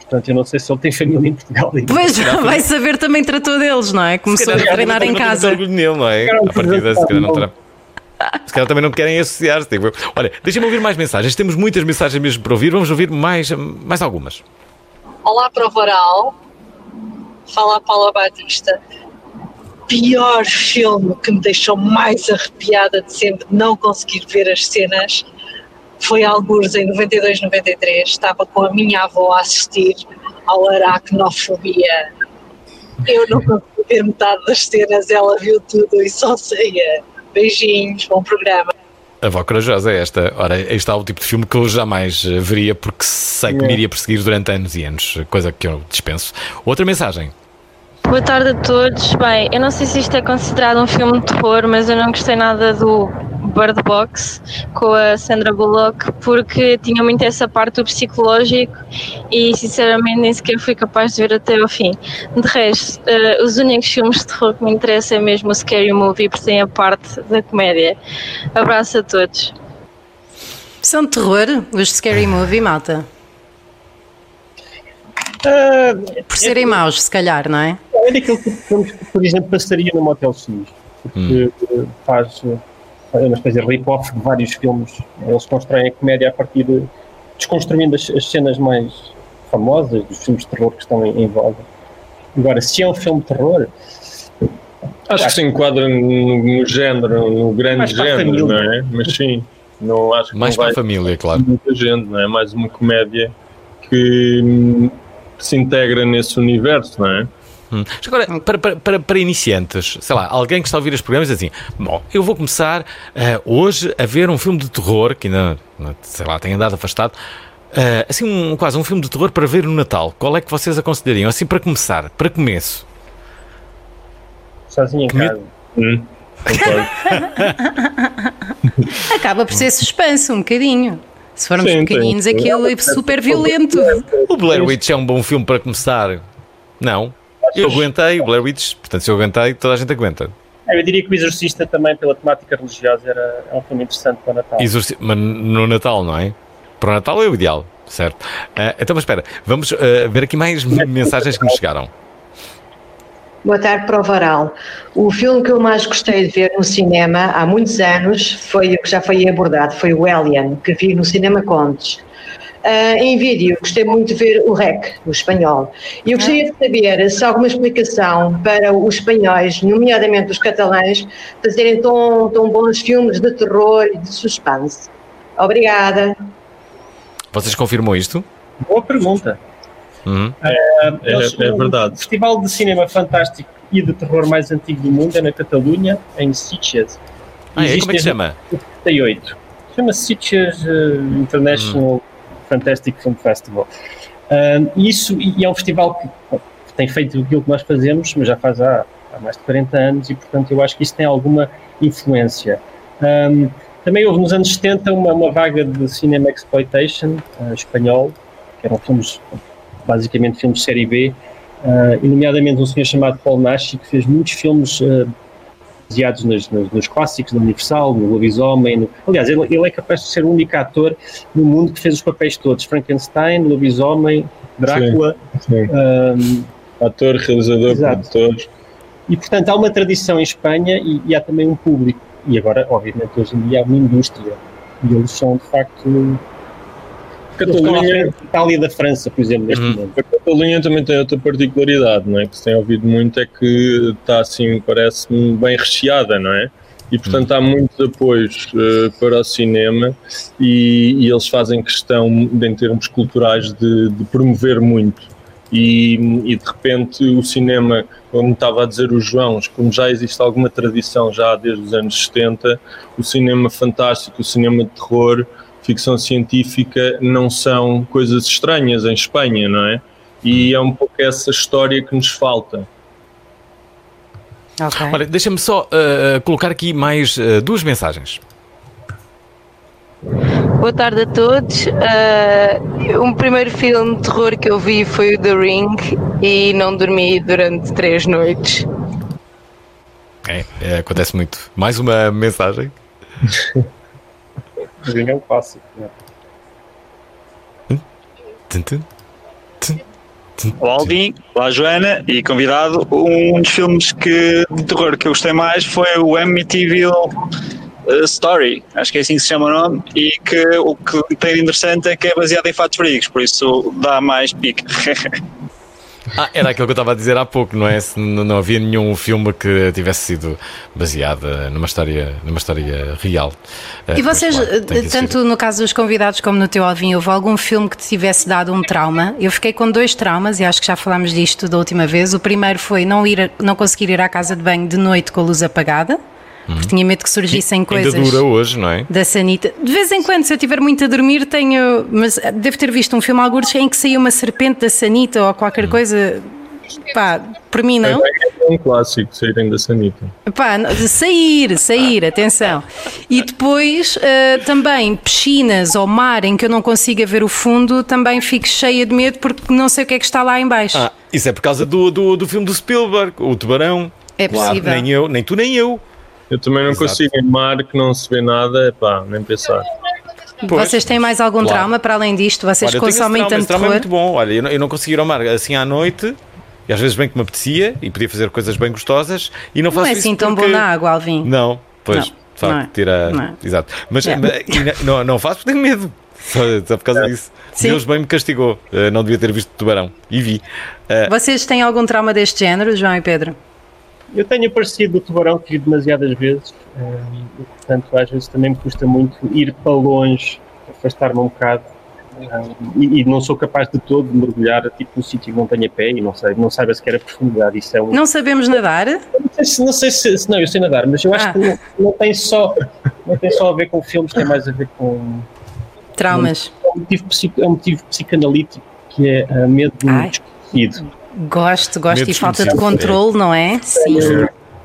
Portanto, eu não sei se ele tem família em Portugal. ainda. Pois, vai saber também tratou deles, não é? Começou a treinar em não casa. orgulho nele, não é? A partir desse, se calhar não terá. Se calhar também não querem associar-se. eu. Olha, deixa-me ouvir mais mensagens. Temos muitas mensagens mesmo para ouvir. Vamos ouvir mais, mais algumas. Olá, prova oral. Fala a Paula Batista. Pior filme que me deixou mais arrepiada de sempre não conseguir ver as cenas foi alguns em 92, 93. Estava com a minha avó a assistir ao Aracnofobia. Eu não consegui ver metade das cenas, ela viu tudo e só saía. Beijinhos, bom programa. A avó corajosa é esta. Ora, este está o tipo de filme que eu jamais eh, veria porque sei que me iria perseguir durante anos e anos, coisa que eu dispenso. Outra mensagem. Boa tarde a todos. Bem, eu não sei se isto é considerado um filme de terror, mas eu não gostei nada do Bird Box com a Sandra Bullock porque tinha muito essa parte do psicológico e sinceramente nem sequer fui capaz de ver até ao fim. De resto, uh, os únicos filmes de terror que me interessam é mesmo o Scary Movie porque tem a parte da comédia. Abraço a todos. São de terror, os Scary Movie, malta. Uh, Por serem maus, se calhar, não é? É daquele tipo filmes que, por exemplo, passaria no Motel X. Porque hum. faz é uma espécie de rip-off de vários filmes. Eles constroem a comédia a partir de. desconstruindo as, as cenas mais famosas dos filmes de terror que estão em, em voga. Agora, se é um filme de terror. Acho que se enquadra no, no género, no grande género, não é? Mas sim, não acho que mais para a família, claro. Muita gente, não é? Mais uma comédia que, hum, que se integra nesse universo, não é? Hum. Agora, para, para, para, iniciantes, sei lá, alguém que está a ouvir os programas diz assim: Bom, eu vou começar uh, hoje a ver um filme de terror que ainda, sei lá, tem andado afastado. Uh, assim, um, quase um filme de terror para ver no Natal. Qual é que vocês aconselhariam? Assim, para começar, para começo. Sozinho em Come... casa. Hum. Acaba por ser suspense um bocadinho. Se formos Sim, pequeninos, tem. aquilo é super violento. O Blair Witch é um bom filme para começar. Não? Eu aguentei o Blair Witch, portanto, se eu aguentei, toda a gente aguenta. Eu diria que o Exorcista também, pela temática religiosa, era, é um filme interessante para o Natal. Exorci mas no Natal, não é? Para o Natal é o ideal, certo? Uh, então, mas espera, vamos uh, ver aqui mais mensagens que nos chegaram. Boa tarde para o Varal. O filme que eu mais gostei de ver no cinema há muitos anos foi o que já foi abordado, foi o Alien, que vi no Cinema Contes. Uh, em vídeo, gostei muito de ver o REC, o espanhol. E eu gostaria de saber se há alguma explicação para os espanhóis, nomeadamente os catalães, fazerem tão, tão bons filmes de terror e de suspense. Obrigada. Vocês confirmam isto? Boa pergunta. Uhum. Uh, é, é, verdade. O Festival de Cinema Fantástico e de Terror mais antigo do mundo é na Catalunha, em Sitges. Ah, é? Como é que se chama? 78. Chama-se Sitges uh, International uhum. Fantastic Film Festival. Uh, isso, e é um festival que, que, tem feito aquilo que nós fazemos, mas já faz há, há, mais de 40 anos, e portanto eu acho que isso tem alguma influência. Um, também houve nos anos 70 uma, uma vaga de cinema exploitation uh, espanhol, que eram filmes, basicamente filmes de série B, uh, nomeadamente um senhor chamado Paul Nash, que fez muitos filmes uh, baseados nos, nos, nos, clássicos da Universal, no Lobisomem. No... Aliás, ele, ele, é capaz de ser o único ator no mundo que fez os papéis todos: Frankenstein, Lobisomem, Drácula. Sim, sim. Um... Ator, realizador, Exato. produtor. E portanto há uma tradição em Espanha e, e, há também um público. E agora, obviamente, hoje em dia há uma indústria. E eles são de facto Catalunha, Itália da França, por exemplo, neste uhum. momento. A Catalunha também tem outra particularidade, não é? Que se tem ouvido muito é que está assim, parece-me bem recheada, não é? E portanto uhum. há muitos apoios uh, para o cinema e, e, eles fazem questão, em termos culturais, de, de promover muito. E, e, de repente o cinema, como estava a dizer o João, como já existe alguma tradição já desde os anos 70, o cinema fantástico, o cinema de terror, ficção científica não são coisas estranhas em Espanha, não é? E é um pouco essa história que nos falta. Okay. Olha, deixa-me só uh, colocar aqui mais uh, duas mensagens. Boa tarde a todos. Uh, um primeiro filme de terror que eu vi foi o The Ring e não dormi durante três noites. É, é acontece muito. Mais uma mensagem. Ring é um clássico. Né? Olá Alvin, olá Joana e convidado. Um dos filmes que, de terror que eu gostei mais foi o Amityville uh, Story, acho que é assim que se chama o nome, e que o que tem de interessante é que é baseado em fatos verídicos, por isso dá mais pique. Ah, era aquilo que eu estava a dizer há pouco, não é? Se não havia nenhum filme que tivesse sido baseado numa história, numa história real. E eh, vocês, claro, tanto no caso dos convidados como no teu Alvin, houve algum filme que te tivesse dado um trauma? Eu fiquei com dois traumas e acho que já falámos disto da última vez. O primeiro foi não, ir, não conseguir ir à casa de banho de noite com a luz apagada. Porque tinha medo que surgissem coisas. Ainda dura hoje, não é? Da Sanita. De vez em quando, se eu estiver muito a dormir, tenho. Mas devo ter visto um filme alguns em que saiu uma serpente da Sanita ou qualquer hum. coisa. Pá, por mim não. É um clássico saírem da sanita. Pá, sair, sair, atenção. E depois eh, também piscinas ou mar em que eu não consiga ver o fundo, também fico cheia de medo porque não sei o que é que está lá em baixo. Ah, isso é por causa do, do, do filme do Spielberg, o Tubarão. É possível. Nem eu, nem tu, nem eu. Eu também não Exato. consigo em mar que não se vê nada, pá, nem pensar. Vocês têm mais algum Claro. trauma para além disto? Vocês Olha, eu tenho esse consomem tanto trauma é muito bom. Olha, eu não, eu não consigo ir ao mar assim à noite, e às vezes bem que me apetecia, e podia fazer coisas bem gostosas, e não Não faço é isso assim tão porque... bom na água, Alvin. Não, pois, Não, de facto, não é. tira. Não é. Exato. Mas, É. mas- não, não faço porque tenho medo. Só, só por causa disso. Sim. Deus bem me castigou. Eh, não devia ter visto tubarão. E vi. Eh, Vocês têm algum trauma deste género, João e Pedro? Eu tenho aparecido do tubarão que vi demasiadas vezes, hum, e, portanto às vezes também me custa muito ir para longe, afastar-me um bocado, hum, e, e não sou capaz de todo de mergulhar tipo num sítio que não tenha pé e não sei, não saiba sequer a profundidade. Isso é um, Não sabemos nadar? não sei, se, não sei se, se- não, eu sei nadar, mas eu acho Ah. que não, não tem só não tem só a ver com filmes, tem mais a ver com Traumas? É um motivo, é um motivo psicanalítico que é ah, medo do Ai. desconhecido. Gosto, gosto Medo e falta de controle, não é? Sim.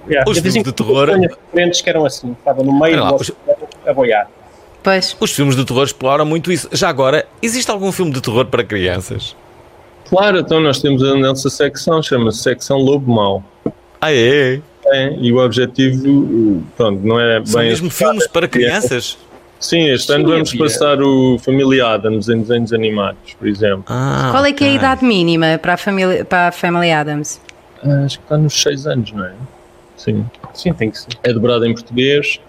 Yeah, Os eu dizia filmes de terror- referentes que eram assim, estava no meio lá, do os- a boiar. Pois. Os filmes de terror exploram muito isso. Já agora, existe algum filme de terror para crianças? Claro, então nós temos a nossa secção, chama-se Secção Lobo Mau. Ah, é? É, e o objetivo, pronto, não é São bem. mesmo filmes para crianças? Sim, este ano vamos havia. passar o Família Adams em desenhos animados, por exemplo. Qual é que é a idade mínima para a família, para a Family Adams? Acho que está nos 6 anos, não é? Sim. Sim, tem que ser. É dobrado em português,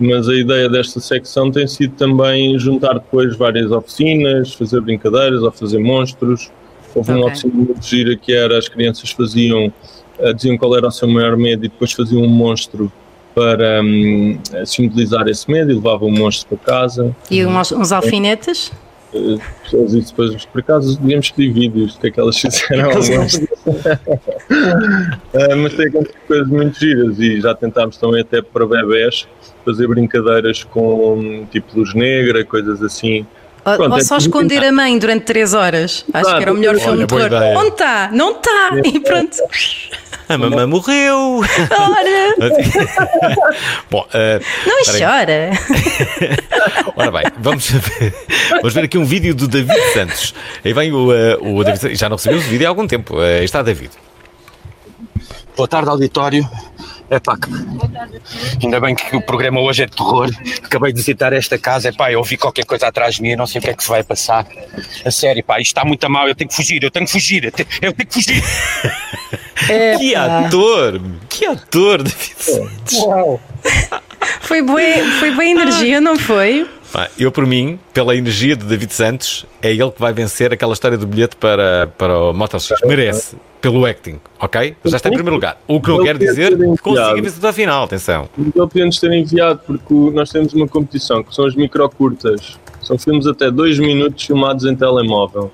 mas a ideia desta secção tem sido também juntar depois várias oficinas, fazer brincadeiras ou fazer monstros. Houve uma Ok. oficina muito gira que era as crianças faziam, eh, diziam qual era o seu maior medo e depois faziam um monstro para hum, simbolizar esse medo e levavam o monstro para casa. E uns, uns alfinetes? Eh, Pessoas e depois, por acaso, devíamos pedir vídeos do que é que elas fizeram. ao monstro. Ah, mas tem acontecido coisas muito giras e já tentámos também até para bebés fazer brincadeiras com tipo luz negra, coisas assim. Ou, Pronto, ou é só esconder a mãe durante 3 horas. Acho Ah, que era o melhor filme de terror. Onde está? Não está! E pronto. A mamãe morreu! Ora! Bom, eh, Não chora! Ora bem, vamos ver, vamos ver aqui um vídeo do David Santos. Aí vem o, eh, o David Santos. Já não recebemos o vídeo há algum tempo. Aí está David. Boa tarde, auditório. Epá, que- ainda bem que o programa hoje é de terror. Acabei de visitar esta casa. Epá, eu ouvi qualquer coisa atrás de mim. Eu não sei o que é que se vai passar. A sério, pá, isto está muito a mal. Eu tenho que fugir, eu tenho que fugir. Eu te- eu tenho que fugir. Que ator! Que ator, David Santos! Uau! Foi boa, foi boa energia, não foi? Eu, por mim, pela energia de David Santos, é ele que vai vencer aquela história do bilhete para, para o Motor X. Merece, pelo acting, ok? Já está em primeiro lugar. O que não Ele quer quer dizer ser que consiga vencer a final, atenção. Ele podia-nos ter enviado porque nós temos uma competição que são as microcurtas. São filmes até 2 minutos filmados em telemóvel.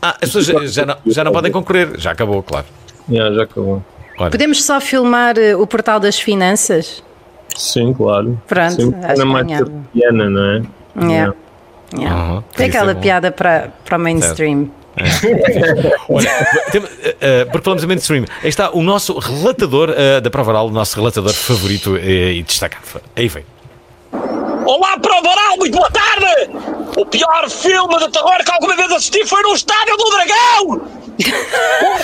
Ah, as pessoas já, já não, já não podem concorrer. Já acabou, claro. Yeah, já acabou. Olha, Podemos só filmar eh, o portal das finanças? Sim, claro. Pronto, Sim, acho era mais pequena, não é? Yeah. Yeah. Aham, Tem aquela é piada para, para o mainstream. Olha, tem- eh, eh, porque falamos de mainstream, aí está o nosso relatador eh, da prova oral, o nosso relatador favorito e destacado. Aí vem. Olá, Prova Oral, muito boa tarde! O pior filme de terror que alguma vez assisti foi no Estádio do Dragão!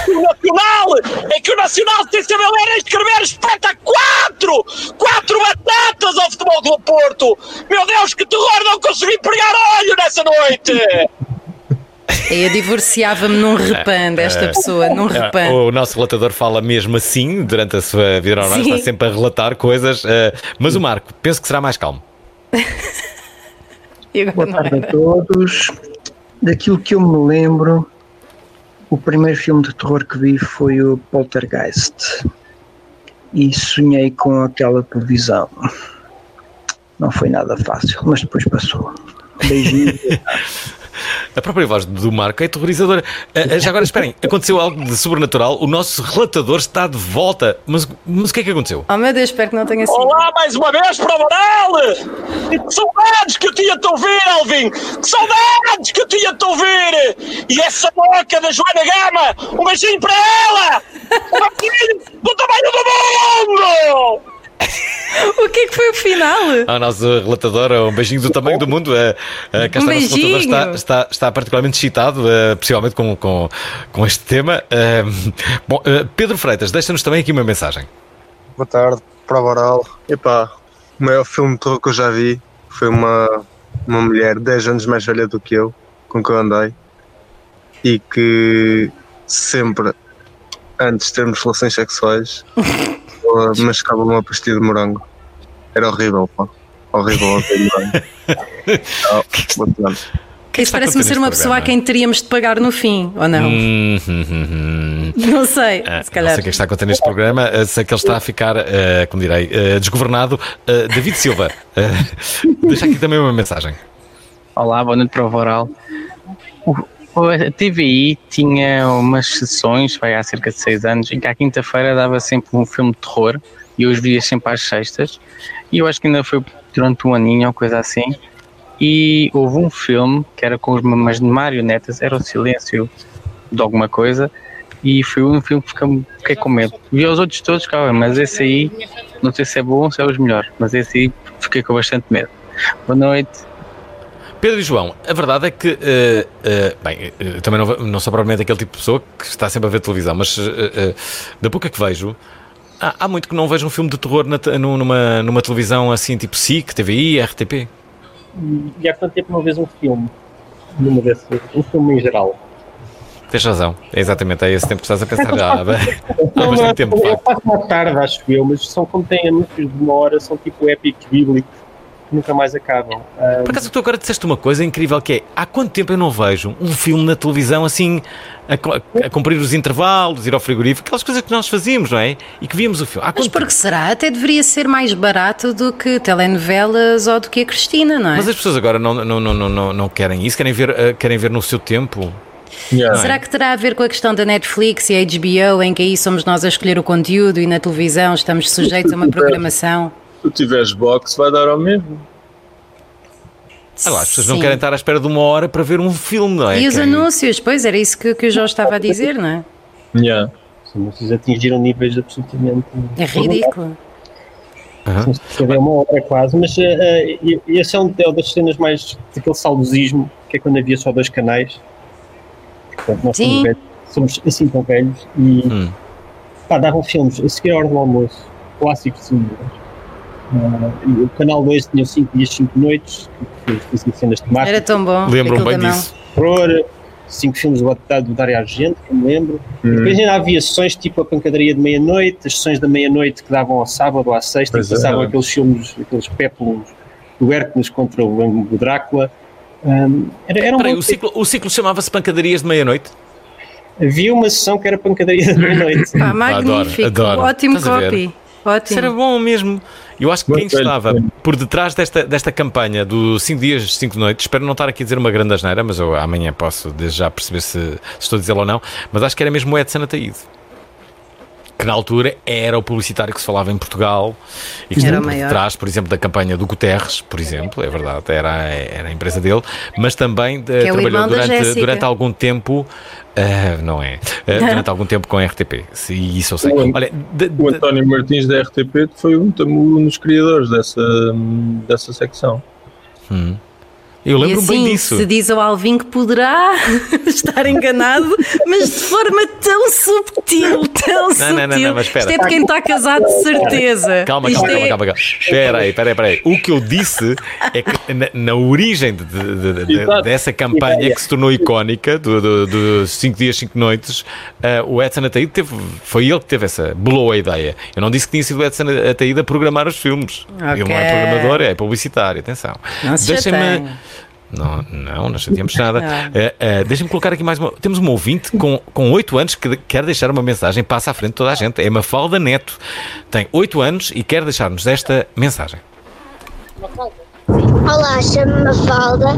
O Nacional! É que o Nacional tem saber ler e escrever espeta quatro! Quatro batatas ao futebol do Porto! Meu Deus, que terror! Não consegui pregar olho nessa noite! Eu divorciava-me num repan desta pessoa, num eh, repan. O nosso relatador fala mesmo assim durante a sua vida normal, está sempre a relatar coisas, eh, mas o Marco, penso que será mais calmo. Boa tarde a todos. Daquilo que eu me lembro, o primeiro filme de terror que vi foi o Poltergeist. E sonhei com aquela televisão. Não foi nada fácil, mas depois passou. Beijinhos. A própria voz do Marco é aterrorizadora. Ah, ah, já agora, esperem, aconteceu algo de sobrenatural. O nosso relatador está de volta. Mas, mas o que é que aconteceu? Oh meu Deus, espero que não tenha sido. Olá mais uma vez para o Varel! Que saudades que eu tinha de ouvir, Alvin! Que saudades que eu tinha de ouvir! E essa boca da Joana Gama! Um beijinho para ela! Um beijinho do tamanho do mundo! O que é que foi o final? Ao nosso relatador, um beijinho do tamanho do mundo. Uh, uh, cá está Um o nosso relatador, está, beijinho. está, está particularmente excitado, uh, possivelmente com, com, com este tema. Uh, bom, uh, Pedro Freitas, deixa-nos também aqui uma mensagem. Boa tarde, prova oral. Epá, o maior filme de terror que eu já vi foi uma, uma mulher 10 anos mais velha do que eu, com quem eu andei, e que sempre, antes de termos relações sexuais, mascava uma pastilha de morango. Era horrível, pá. Horrível de morango. Ah. Isso parece-me ser uma pessoa a quem teríamos de pagar no fim, ou não? Hum, hum, hum, hum. Não sei, Ah, se calhar. Não sei o que é que está a contar neste programa, uh, sei que ele está a ficar, uh, como direi, uh, desgovernado. Uh, David Silva, uh, deixa aqui também uma mensagem. Olá, boa noite para o Oral. A TVI tinha umas sessões, vai há cerca de seis anos, em que à quinta-feira dava sempre um filme de terror e eu os via sempre às sextas. E eu acho que ainda foi durante um aninho ou coisa assim. E houve um filme que era com os mamães de marionetas, era o Silêncio de alguma coisa. E foi um filme que fiquei, fiquei com medo. Vi os outros todos, bem, mas esse aí, não sei se é bom ou se é os melhores, mas esse aí fiquei com bastante medo. Boa noite. Pedro e João, a verdade é que, uh, uh, bem, uh, também não, não sou propriamente aquele tipo de pessoa que está sempre a ver televisão, mas da pouca que vejo, há, há muito que não vejo um filme de terror na numa, numa televisão assim, tipo SIC, TVI, RTP. E há quanto tempo não vês um filme? Numa desse, um filme em geral. Tens razão, é exatamente, é esse tempo que estás a pensar já. ba- há bastante tempo. Eu faço uma tarde, acho eu, mas são como têm anúncios de uma hora, são tipo épicos bíblicos que nunca mais acabam. Ah, Por acaso tu agora disseste uma coisa incrível que é há quanto tempo eu não vejo um filme na televisão assim a, a cumprir os intervalos, ir ao frigorífico, aquelas coisas que nós fazíamos, não é? E que víamos o filme. Há Mas quanto porque será? Até deveria ser mais barato do que telenovelas ou do que a Cristina, não é? Mas as pessoas agora não, não, não, não, não, não querem isso, querem ver, eh, querem ver no seu tempo. Não é? Será que terá a ver com a questão da Netflix e a HBO, em que aí somos nós a escolher o conteúdo e na televisão estamos sujeitos a uma programação? Se tu tiveres box, vai dar ao mesmo. Ah lá, as pessoas não Sim. querem estar à espera de uma hora para ver um filme, não é? E os Querem- anúncios? Pois era isso que, que o João estava a dizer, não é? Yeah. Os anúncios atingiram níveis absolutamente. É ridículo. É uma hora quase, mas e esse é um é das cenas mais daquele saudosismo, que é quando havia só dois canais. Portanto, nós Sim. somos, velhos, somos assim tão velhos e pá, davam filmes a seguir à hora do almoço, clássicos de cinema. Ah, e o canal 2 tinha 5 dias, 5 noites, que fazia cenas temáticas. Era tão bom. Lembro-me aquilo bem disso. Terror, cinco filmes do, do Dario Argento, que me lembro. E depois ainda havia sessões tipo a pancadaria de meia-noite, as sessões da meia-noite que davam ao sábado ou à sexta, Pois e passavam é. aqueles filmes, aqueles pépulos do Hércules contra o, o Drácula. Hum, era, era um Peraí, bom o ciclo, o ciclo chamava-se Pancadarias de Meia-Noite? Havia uma sessão que era pancadaria de meia-noite. Pá, magnífico. Adoro, adoro. Ótimo copy. Ótimo. Isso era bom mesmo. Eu acho que quem estava por detrás desta, desta campanha do 5 dias, 5 noites, espero não estar aqui a dizer uma grande asneira, mas eu amanhã posso desde já perceber se, se estou a dizê-lo ou não, mas acho que era mesmo o Edson Ataíde. Que na altura era o publicitário que se falava em Portugal e que Era por detrás, por exemplo, da campanha do Guterres, por exemplo, é verdade, era, era a empresa dele, mas também de- é trabalhou durante, durante algum tempo, ah, não é? Ah, durante algum tempo com a RTP, se- e isso eu sei. O- Olha, O António Martins da RTP foi um, um dos criadores dessa, dessa secção. Hum. Eu E lembro-me assim, bem disso. se diz ao Alvin que poderá estar enganado, mas de forma tão subtil, tão Não, subtil. não, não, não, mas espera. Isto é de quem está casado de certeza. Calma, calma, calma, é- calma, calma. Espera aí, espera aí, espera aí. O que eu disse é que na, na origem de- de- de- dessa campanha que se tornou icónica, do- do- dos 5 dias, 5 noites, eh, o Edson Ataíde teve, foi ele que teve essa, bolou a ideia. Eu não disse que tinha sido o Edson Ataíde a programar os filmes. Ele não é programador, é publicitário, atenção. Não se Deixem-me. chateiem. Não, não, não chateamos nada. Eh, eh, Deixem-me colocar aqui mais uma. Temos um ouvinte com, com 8 anos que quer deixar uma mensagem, passa à frente de toda a gente. É Mafalda Neto. Tem 8 anos e quer deixar-nos esta mensagem. Olá, chamo-me Mafalda,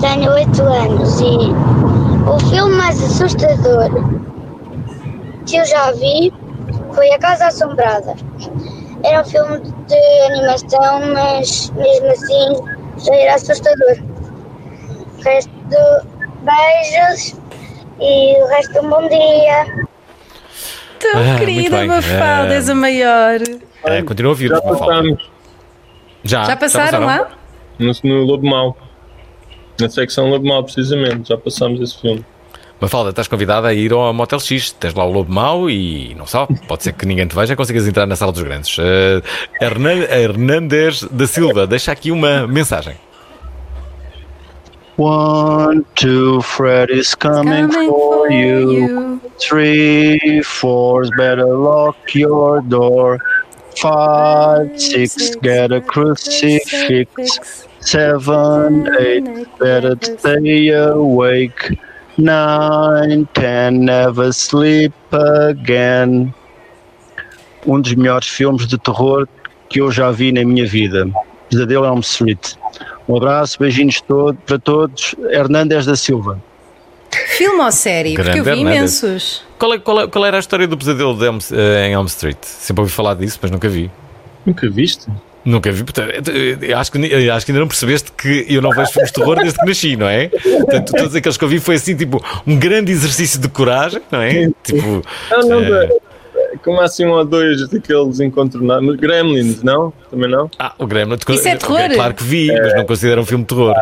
tenho 8 anos e o filme mais assustador que eu já vi foi A Casa Assombrada. Era um filme de animação, mas mesmo assim já era assustador. O resto, beijos e o resto, um bom dia. Tão Ah, querida. Mafalda, és a maior. É, continua a ouvir. Já Mafalda. passámos. Já, Já passaram lá? No, no Lobo Mau. Na secção Lobo Mau, precisamente. Já passámos esse filme. Mafalda, estás convidada a ir ao Motel X. Tens lá o Lobo Mau e não só, pode ser que ninguém te veja e consigas entrar na sala dos grandes. Uh, Hernan- Hernandes da Silva, deixa aqui uma mensagem. One, two, Freddy's coming, for, you. Three, four's better lock your door. Five, six, get a crucifix. Seven, eight, better stay awake. Nine, ten, never sleep again. Um dos melhores filmes de terror que eu já vi na minha vida. Pesadelo Elm Street. Um abraço, beijinhos todo, para todos. Hernandes da Silva. Filme ou série? Porque eu vi Grande Hernandes. imensos. Qual, é- qual é- qual era a história do pesadelo de Elm- eh, em Elm Street? Sempre ouvi falar disso, mas nunca vi. Nunca viste? Nunca vi, portanto, eu acho que, acho que ainda não percebeste que eu não vejo filmes de terror desde que nasci, não é? Portanto, todos aqueles que eu vi foi assim, tipo, um grande exercício de coragem, não é? Tipo, Não, não, eh, como assim um ou dois daqueles incontornáveis? Gremlins, não? Também não? Ah, o Gremlin. Isso é terror? Claro que vi, mas não considero um filme de terror.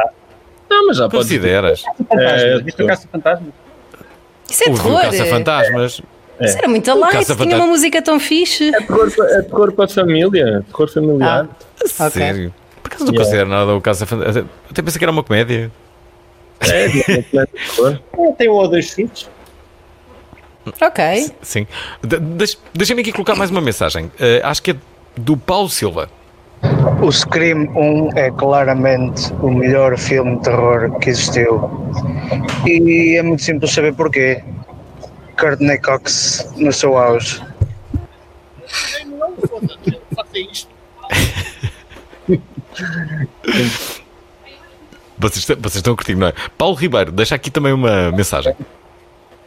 Não, mas já pode Consideras? É, Viste o Caça-Fantasma? Isso é O terror. Caça-Fantasmas. Isso era muito O light, tinha uma música tão fixe. É terror, é terror para a família. Terror familiar. Ah, Sério? Por acaso não Yeah. considero nada o Caça-Fantasmas. Até pensei que era uma comédia. É, É, tem um ou dois filhos. Ok. Sim. De- deixa- Deixa-me aqui colocar mais uma mensagem. Eh, acho que é do Paulo Silva. O Scream 1 é claramente o melhor filme de terror que existiu. E é muito simples saber porquê. Courtney Cox no seu auge. Vocês, estão- vocês estão a curtir, não é? Paulo Ribeiro, deixa aqui também uma mensagem.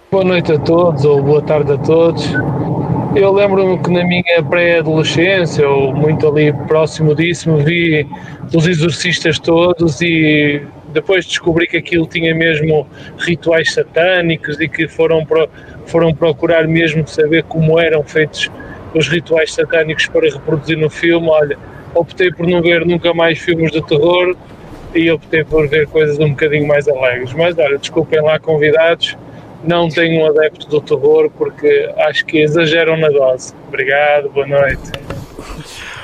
Boa noite a todos, ou boa tarde a todos. Eu lembro-me que na minha pré-adolescência, ou muito ali próximo disso, me vi os exorcistas todos e depois descobri que aquilo tinha mesmo rituais satânicos e que foram, pro- foram procurar mesmo saber como eram feitos os rituais satânicos para reproduzir no filme. Olha, optei por não ver nunca mais filmes de terror e optei por ver coisas um bocadinho mais alegres. Mas olha, desculpem lá, convidados, não tenho um adepto do terror porque acho que exageram na dose. Obrigado, boa noite.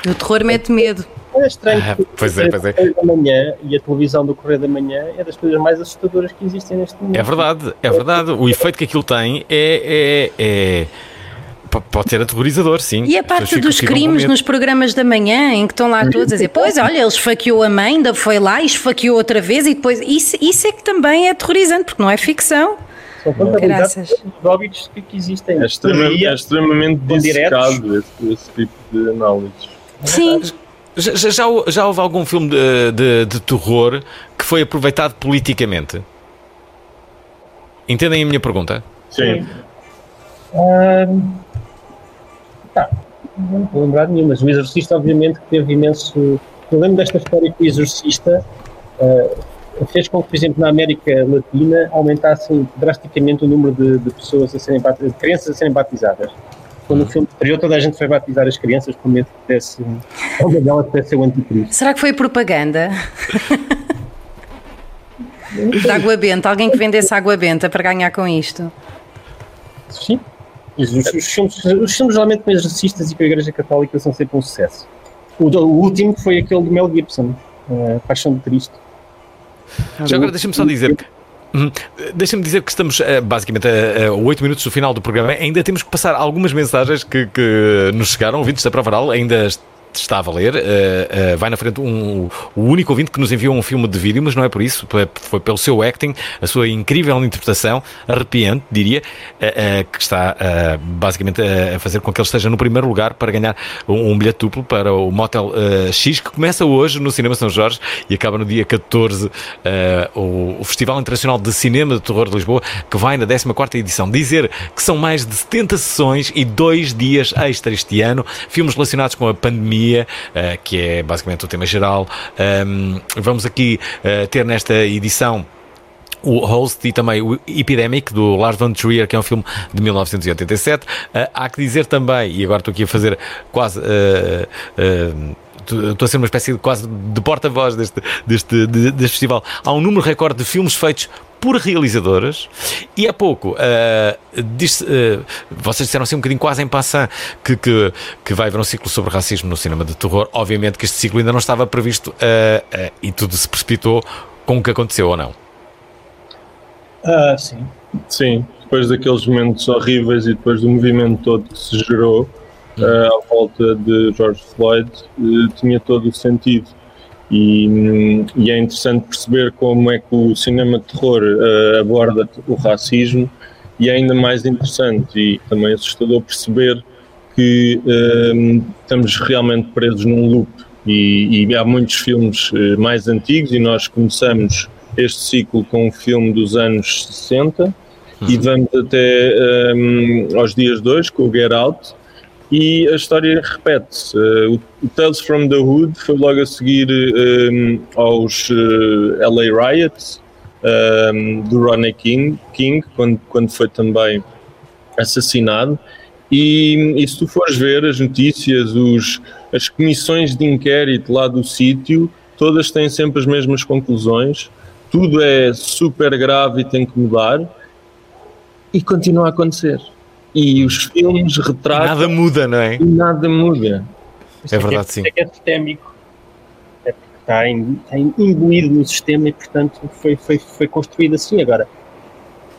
O terror mete medo. É estranho Ah, pois é, pois é. o Correio da Manhã e a televisão do Correio da Manhã é das coisas mais assustadoras que existem neste mundo. É verdade, é verdade. O efeito que aquilo tem é. é, é- pode ser aterrorizador, sim. E a parte dos crimes nos programas da manhã, em que estão lá todos a dizer: Pois, olha, ele esfaqueou a mãe, ainda foi lá e esfaqueou outra vez, e depois. Isso, isso é que também é aterrorizante, porque não é ficção. São Graças. óbitos que, que existem. É, extrema- Teoria, é extremamente dissecado esse, esse tipo de análises. Sim. Já, já, já hou- já houve algum filme de, de, de terror que foi aproveitado politicamente? Entendem a minha pergunta? Sim. Ahm, tá, não estou a lembrar de nenhum, mas o Exorcista, obviamente, que teve imenso. Eu lembro desta história que o Exorcista ah, fez com que, por exemplo, na América Latina aumentasse drasticamente o número de, de pessoas a serem batizadas, de crianças a serem batizadas. Quando o filme estreou, toda a gente foi batizar as crianças com medo que pudesse, uma delas pudesse ser o anticristo. Será que foi propaganda? de água benta, alguém que vendesse água benta para ganhar com isto. Sim. Os, os- filmes, os filmes geralmente com exorcistas e com a Igreja Católica são sempre um sucesso. O, o último foi aquele do Mel Gibson, eh, Paixão de Cristo. Já agora deixa-me só dizer que. Hum, Deixa-me dizer que estamos eh, basicamente a, a 8 minutos do final do programa. Ainda temos que passar algumas mensagens que, que nos chegaram, ouvintes da Prova Oral. Ainda está a valer. eh, eh, vai na frente um, o único ouvinte que nos enviou um filme de vídeo, mas não é por isso, foi- pelo seu acting, a sua incrível interpretação, arrepiante, diria, eh, que está basicamente a, fazer com que ele esteja no primeiro lugar para ganhar um, um bilhete duplo para o Motel X, que começa hoje no Cinema São Jorge e acaba no dia 14, eh, o, o Festival Internacional de Cinema de Terror de Lisboa, que vai na 14ª edição. Dizer que são mais de 70 sessões e dois dias extra este ano, filmes relacionados com a pandemia, eh, que é basicamente o tema geral. Ahm, vamos aqui eh, ter nesta edição o Host e também o Epidemic do Lars von Trier, que é um filme de 1987. Ah, há que dizer também, e agora estou aqui a fazer quase. ah, ah, Estou a ser uma espécie de quase de porta-voz deste, deste, de- deste festival. Há um número recorde de filmes feitos por realizadoras e há pouco ah, disse, ah, vocês disseram assim um bocadinho quase em passant que, que, que vai haver um ciclo sobre racismo no cinema de terror. Obviamente que este ciclo ainda não estava previsto ah, e tudo se precipitou com o que aconteceu ou não. Ah, sim. Sim, depois daqueles momentos horríveis e depois do movimento todo que se gerou ah, à volta de George Floyd, eh, tinha todo o sentido. E, hum, e é interessante perceber como é que o cinema de terror ah, aborda o racismo, e é ainda mais interessante e também assustador perceber que hum, estamos realmente presos num loop. E, e há muitos filmes mais antigos, e nós começamos este ciclo com um filme dos anos 60 e vamos até hum, aos dias de hoje com o Get Out e a história repete-se. Uh, o, Tales from the Hood foi logo a seguir hum, aos uh, LA Riots hum, do Rodney King, King quando, quando foi também assassinado. E, e se tu fores ver as notícias, os, as comissões de inquérito lá do sítio, todas têm sempre as mesmas conclusões. Tudo é super grave e tem que mudar. E continua a acontecer. E os filmes retratam. Nada muda, não é? E nada muda. É verdade, sim. É que é sistémico. É porque está, im- está imbuído no sistema e, portanto, foi, foi, foi construído assim. Agora,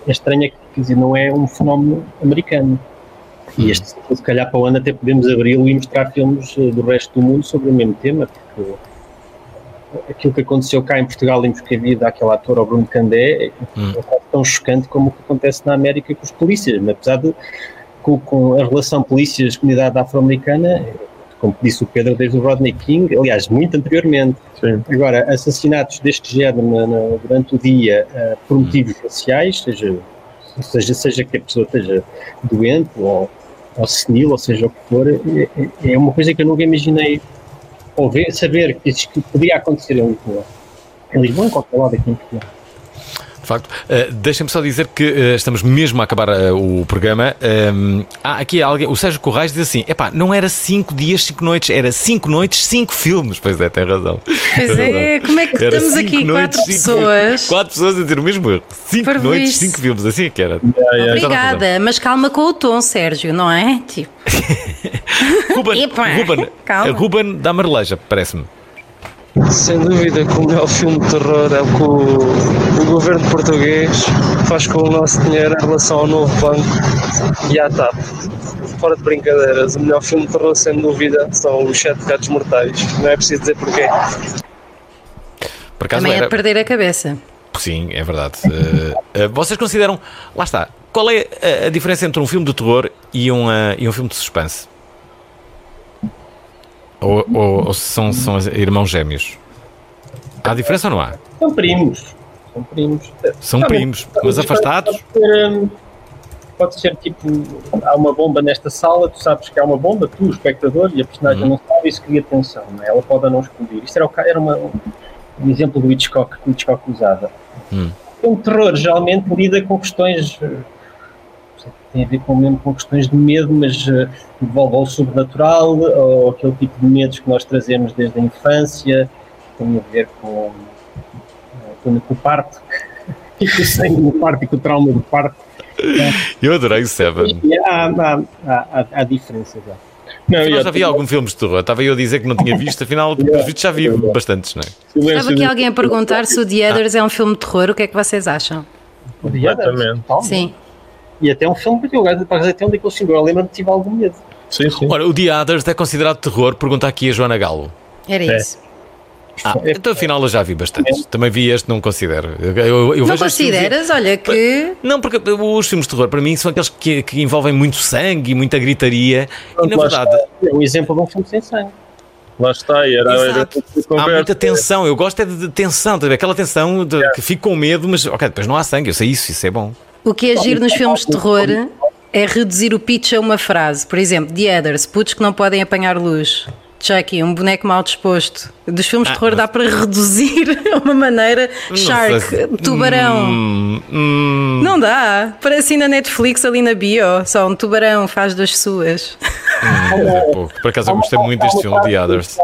é estranho é que quer dizer, não é um fenómeno americano. E este, se calhar, para o ano até podemos abri-lo e mostrar filmes eh, do resto do mundo sobre o mesmo tema, porque aquilo que aconteceu cá em Portugal em Moscavide àquele ator, ao Bruno Candé, é quase tão chocante como o que acontece na América com os polícias, mas apesar de com, com a relação polícias-comunidade afro-americana, como disse o Pedro, desde o Rodney King, aliás, muito anteriormente. Agora, assassinatos deste género na- na- durante o dia eh, por motivos raciais, seja, seja, seja que a pessoa esteja doente ou, ou senil, ou seja o que for, é, é- é uma coisa que eu nunca imaginei ou ver, saber que, isto podia acontecer em Lisboa. Em Lisboa, em qualquer lado aqui em Portugal. De facto, Uh, deixem-me só dizer que uh, estamos mesmo a acabar uh, o programa. Um, há aqui alguém, o Sérgio Corrais diz assim: epá, não era 5 dias, 5 noites, era 5 noites, 5 filmes. Pois é, tem razão. Pois é, como é que Era estamos aqui noites, quatro cinco- pessoas? Quatro pessoas a dizer o mesmo erro. 5 Parvoíce. noites, 5 filmes, assim é que era. Obrigada, mas calma com o tom, Sérgio, não é? Tipo. Ruben, Epá, Ruben, calma. Ruben da Marleja, parece-me. Sem dúvida que o melhor filme de terror é o que o, o governo português faz com o nosso dinheiro em relação ao novo banco e à TAP. Fora de brincadeiras, o melhor filme de terror, sem dúvida, são os Sete Gatos Mortais. Não é preciso dizer porquê. Por acaso Também é era. de perder a cabeça. Sim, é verdade. Uh, uh, vocês consideram. Lá está. Qual é a, a diferença entre um filme de terror e um, uh, e um filme de suspense? Ou, ou- ou são, são irmãos gêmeos? Há diferença ou não há? São primos. São primos. São primos, mas afastados? Pode ser, hum, pode ser tipo, há uma bomba nesta sala, tu sabes que há uma bomba, tu, o espectador, e a personagem Uhum. não sabe, isso cria tensão, não é? ela pode ou não explodir. Isto era, o era uma- um exemplo do Hitchcock que o Hitchcock usava. Hum. O terror geralmente lida com questões, eh, tem a ver com, mesmo com questões de medo, mas eh, envolve o sobrenatural, ou aquele tipo de medos que nós trazemos desde a infância, tem a ver com, eh, com, com o parto, e com o sangue do parto e com o trauma do parto. Eu adorei o Seven. E há, há, há, há, diferenças. há. Não, Afinal, e já vi algum filme de terror. Estava eu a dizer que não tinha visto, afinal, pelos vistos já vi bastantes, não é? Estava aqui alguém a perguntar se o The Others é um filme de terror, o que é que vocês acham? Completamente. Sim. E até um filme que eu gosto, para até um daqueles filmes, eu lembro-me que tive algum medo. Sim, sim. Ora, o The Others é considerado terror? Pergunta aqui a Joana Galo. Era É. isso. Ah, então afinal eu já vi bastante. Também vi este, não considero. Eu, eu- eu Não consideras? Olha que. Não, porque os filmes de terror para mim são aqueles que, que envolvem muito sangue e muita gritaria. E na verdade. É um exemplo de um filme sem sangue. Lá está, e era, era. Há muita tensão, eu gosto é de, de tensão, aquela tensão de, que fico com medo, mas ok, depois não há sangue, eu sei isso, isso é bom. O que é giro nos filmes de terror é reduzir o pitch a uma frase. Por exemplo, The Others, putos que não podem apanhar luz. Chucky, um boneco mal disposto. Dos filmes de Ah, terror dá para reduzir a uma maneira. Shark, tubarão. Hum, hum, Não dá. Parece ir na Netflix ali na bio. Só um tubarão faz das suas. hum, é pouco. Por acaso eu gostei muito deste filme, The Others.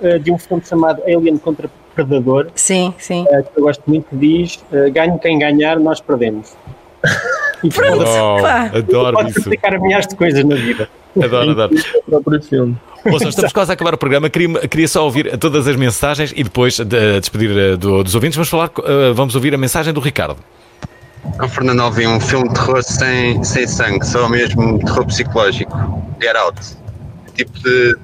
Eh, De um filme chamado Alien contra Predador. Sim, sim. Que eu gosto muito, que diz: eh, ganho quem ganhar, nós perdemos. Pronto, Oh, pá. adoro Pode isso. explicar milhares de coisas na vida. Adoro, adoro. o próprio filme. Ouçam, estamos quase a acabar o programa. Queria, queria só ouvir todas as mensagens e depois de, despedir eh, do- dos ouvintes. Vamos falar, eh, vamos ouvir a mensagem do Ricardo. O Fernando Alvim, um filme de terror sem, sem sangue, só mesmo terror psicológico. Get Out. Que tipo de,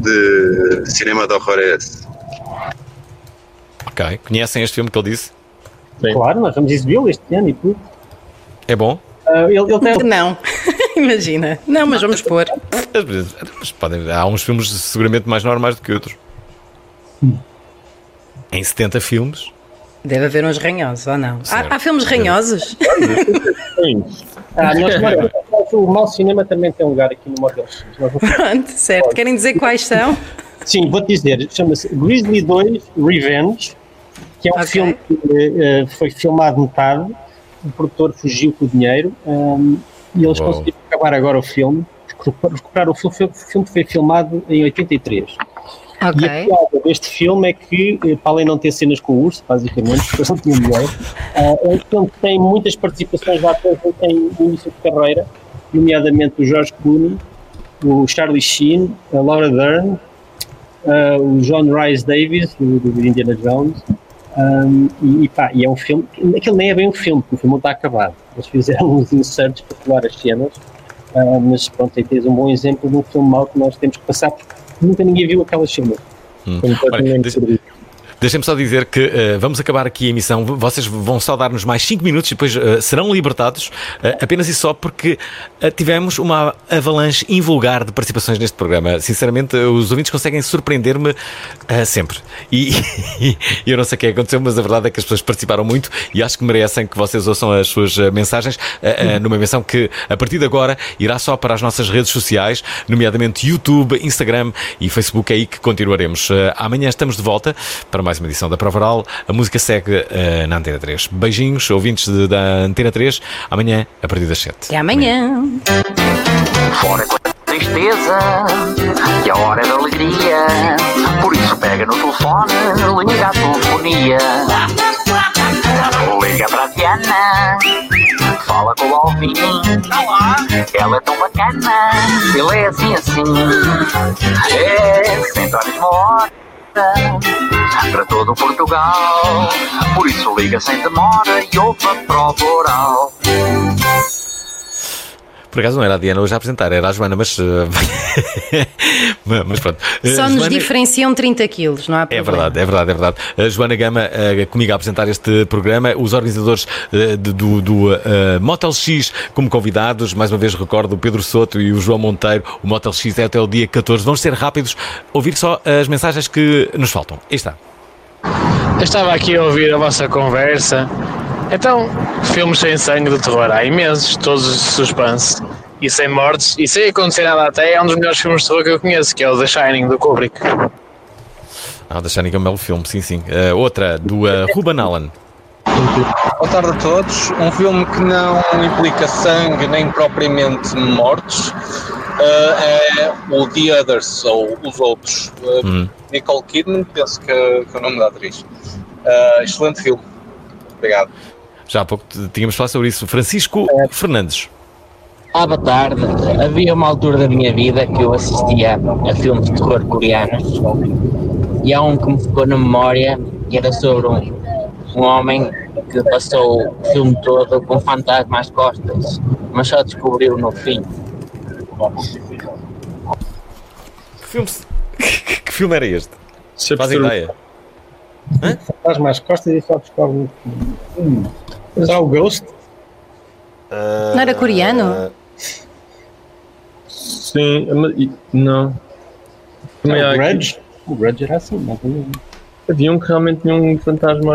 de, de cinema de horror é esse? Ok, conhecem este filme que ele disse? Claro, nós vamos exibi-lo este ano e tudo. É bom? Ah, ele, ele tem... Não, imagina. Não, mas vamos pôr. Mas podem- há uns filmes seguramente mais normais do que outros. Em 70 filmes. Deve haver uns ranhosos, ou não? Há, há filmes ranhosos? Ah, nós, nós- o mau cinema também tem um lugar aqui no Motel X. Pronto, certo. Querem dizer quais são? Sim, vou-te dizer, chama-se Grizzly 2 Revenge, que é um filme que eh, foi filmado metade, o produtor fugiu com o dinheiro um, e eles Uau. conseguiram acabar agora o filme, recuperar o filme, o filme foi filmado em 83. Ok. E a piada deste filme é que, eh, para além de não ter cenas com o urso, basicamente, porque não tinham dinheiro, é um filme que tem muitas participações de atores em início de carreira, nomeadamente o George Clooney, o Charlie Sheen, a Laura Dern, eh, o John Rhys Davis, do, do Indiana Jones, um, e, e pá, e é um filme, aquilo nem é bem um filme, porque o filme não está acabado. Eles fizeram uns inserts para colar as cenas, ah, mas pronto, aí tens um bom exemplo de um filme mau que nós temos que passar, porque nunca ninguém viu aquelas cenas. Hum. Completamente Olha, deixa- Deixem-me só dizer que eh, vamos acabar aqui a emissão. Vocês vão só dar-nos mais 5 minutos e depois eh, serão libertados, eh, apenas e só porque tivemos uma avalanche invulgar de participações neste programa. Sinceramente, os ouvintes conseguem surpreender-me sempre. E, e eu não sei o que aconteceu, mas a verdade é que as pessoas participaram muito e acho que merecem que vocês ouçam as suas mensagens eh, numa menção que, a partir de agora, irá só para as nossas redes sociais, nomeadamente YouTube, Instagram e Facebook. É aí que continuaremos. Amanhã estamos de volta para mais uma edição da Prova Oral. A música segue eh, na Antena 3. Beijinhos, ouvintes de- da Antena 3. Amanhã, a partir das 7. Até amanhã. Fora com a tristeza e a hora da alegria. Por isso pega no telefone, liga a telefonia. Liga para a Diana, fala com o Alvin. Ela é tão bacana, ele é assim assim. É sempre à mesma hora. Para todo Portugal, por isso liga sem demora e ouve a prova oral. Por acaso não era a Diana hoje a apresentar, era a Joana, mas. eh, mas pronto. Eh, Só nos Joana- diferenciam 30 quilos, não há É problema. verdade, é verdade, é verdade. A Joana Gama, eh, comigo a apresentar este programa, os organizadores eh, de- do, do eh, Motel X como convidados, mais uma vez recordo o Pedro Soto e o João Monteiro. O Motel X é até o dia 14. Vamos ser rápidos, ouvir só as mensagens que nos faltam. Aí está. Eu estava aqui a ouvir a vossa conversa. Então, filmes sem sangue de terror, há imensos, todos de suspense e sem mortes e sem acontecer nada até. É um dos melhores filmes de terror que eu conheço, que é o The Shining do Kubrick. Ah, da Shining é um belo filme, sim, sim. Eh, outra, do eh, Ruben Allen. Boa tarde a todos. Um filme que não implica sangue nem propriamente mortes eh, é o The Others, ou Os Outros. Hum. Nicole Kidman, penso que, que é o nome da atriz. Excelente filme. Obrigado. Já há pouco tínhamos falado sobre isso. Francisco Fernandes. Ah, boa tarde. Havia uma altura da minha vida que eu assistia a filmes de terror coreanos e há um que me ficou na memória e era sobre um, um homem que passou o filme todo com um fantasma às costas, mas só descobriu no fim. Que filme, que filme era este? Se absurdo. ideia? Fantasma às costas e só descobre. Hum. Mas há o Ghost. Não era coreano? Sim, mas não. Também há o aqui- Grudge. O Grudge era assim, não é? Havia um que realmente tinha um fantasma,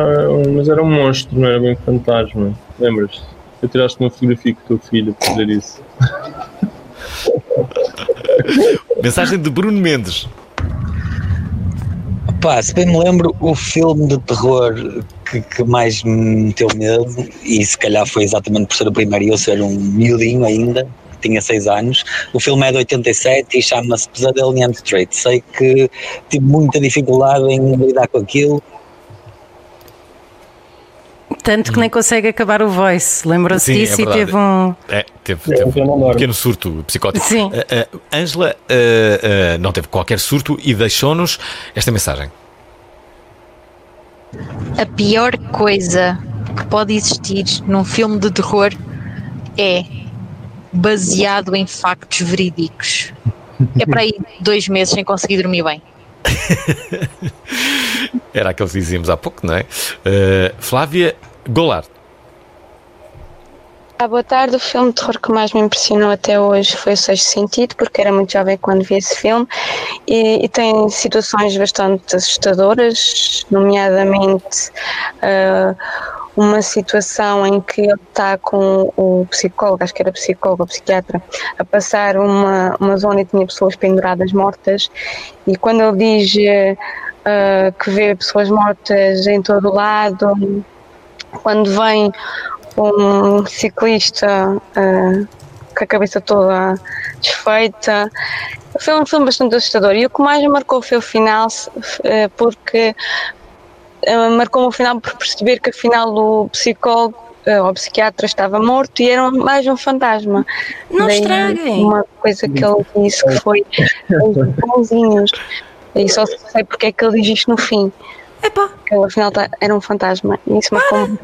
mas era um monstro, não era bem um fantasma. Lembras? Eu tiraste uma fotografia com o teu filho para fazer isso. Mensagem de Bruno Mendes. Pá, se bem me lembro, o filme de terror que, que mais me meteu medo, e se calhar foi exatamente por ser o primeiro e eu ser um miudinho ainda, tinha 6 anos, o filme é de 87 e chama-se Pesadelo em Elm Street. Sei que tive muita dificuldade em lidar com aquilo. Tanto que nem consegue acabar o voice. Lembrou-se Sim, é disso e teve um. É, teve, teve um pequeno surto psicótico. Sim. Ah, ah, Ângela ah, ah, não teve qualquer surto e deixou-nos esta mensagem. A pior coisa que pode existir num filme de terror é baseado em factos verídicos. É para aí dois meses sem conseguir dormir bem. Era aquele que dizíamos há pouco, não é? Ah, Flávia Goulart. Ah, boa tarde. O filme de terror que mais me impressionou até hoje foi o Sexto Sentido, porque era muito jovem quando vi esse filme e, e tem situações bastante assustadoras, nomeadamente ah, uma situação em que ele está com o psicólogo, acho que era psicólogo ou psiquiatra, a passar uma, uma zona e tinha pessoas penduradas mortas e quando ele diz ah, que vê pessoas mortas em todo o lado, quando vem um ciclista ah, com a cabeça toda desfeita. Foi um filme bastante assustador e o que mais me marcou foi o final, eh, porque ah, marcou-me o final por perceber que afinal o psicólogo ou psiquiatra estava morto e era mais um fantasma. Não Daí estraguem. Uma coisa que ele disse que foi os pãozinhos. E só sei porque é que ele diz isto no fim. Epá. Ele afinal tá- era um fantasma. E isso muito.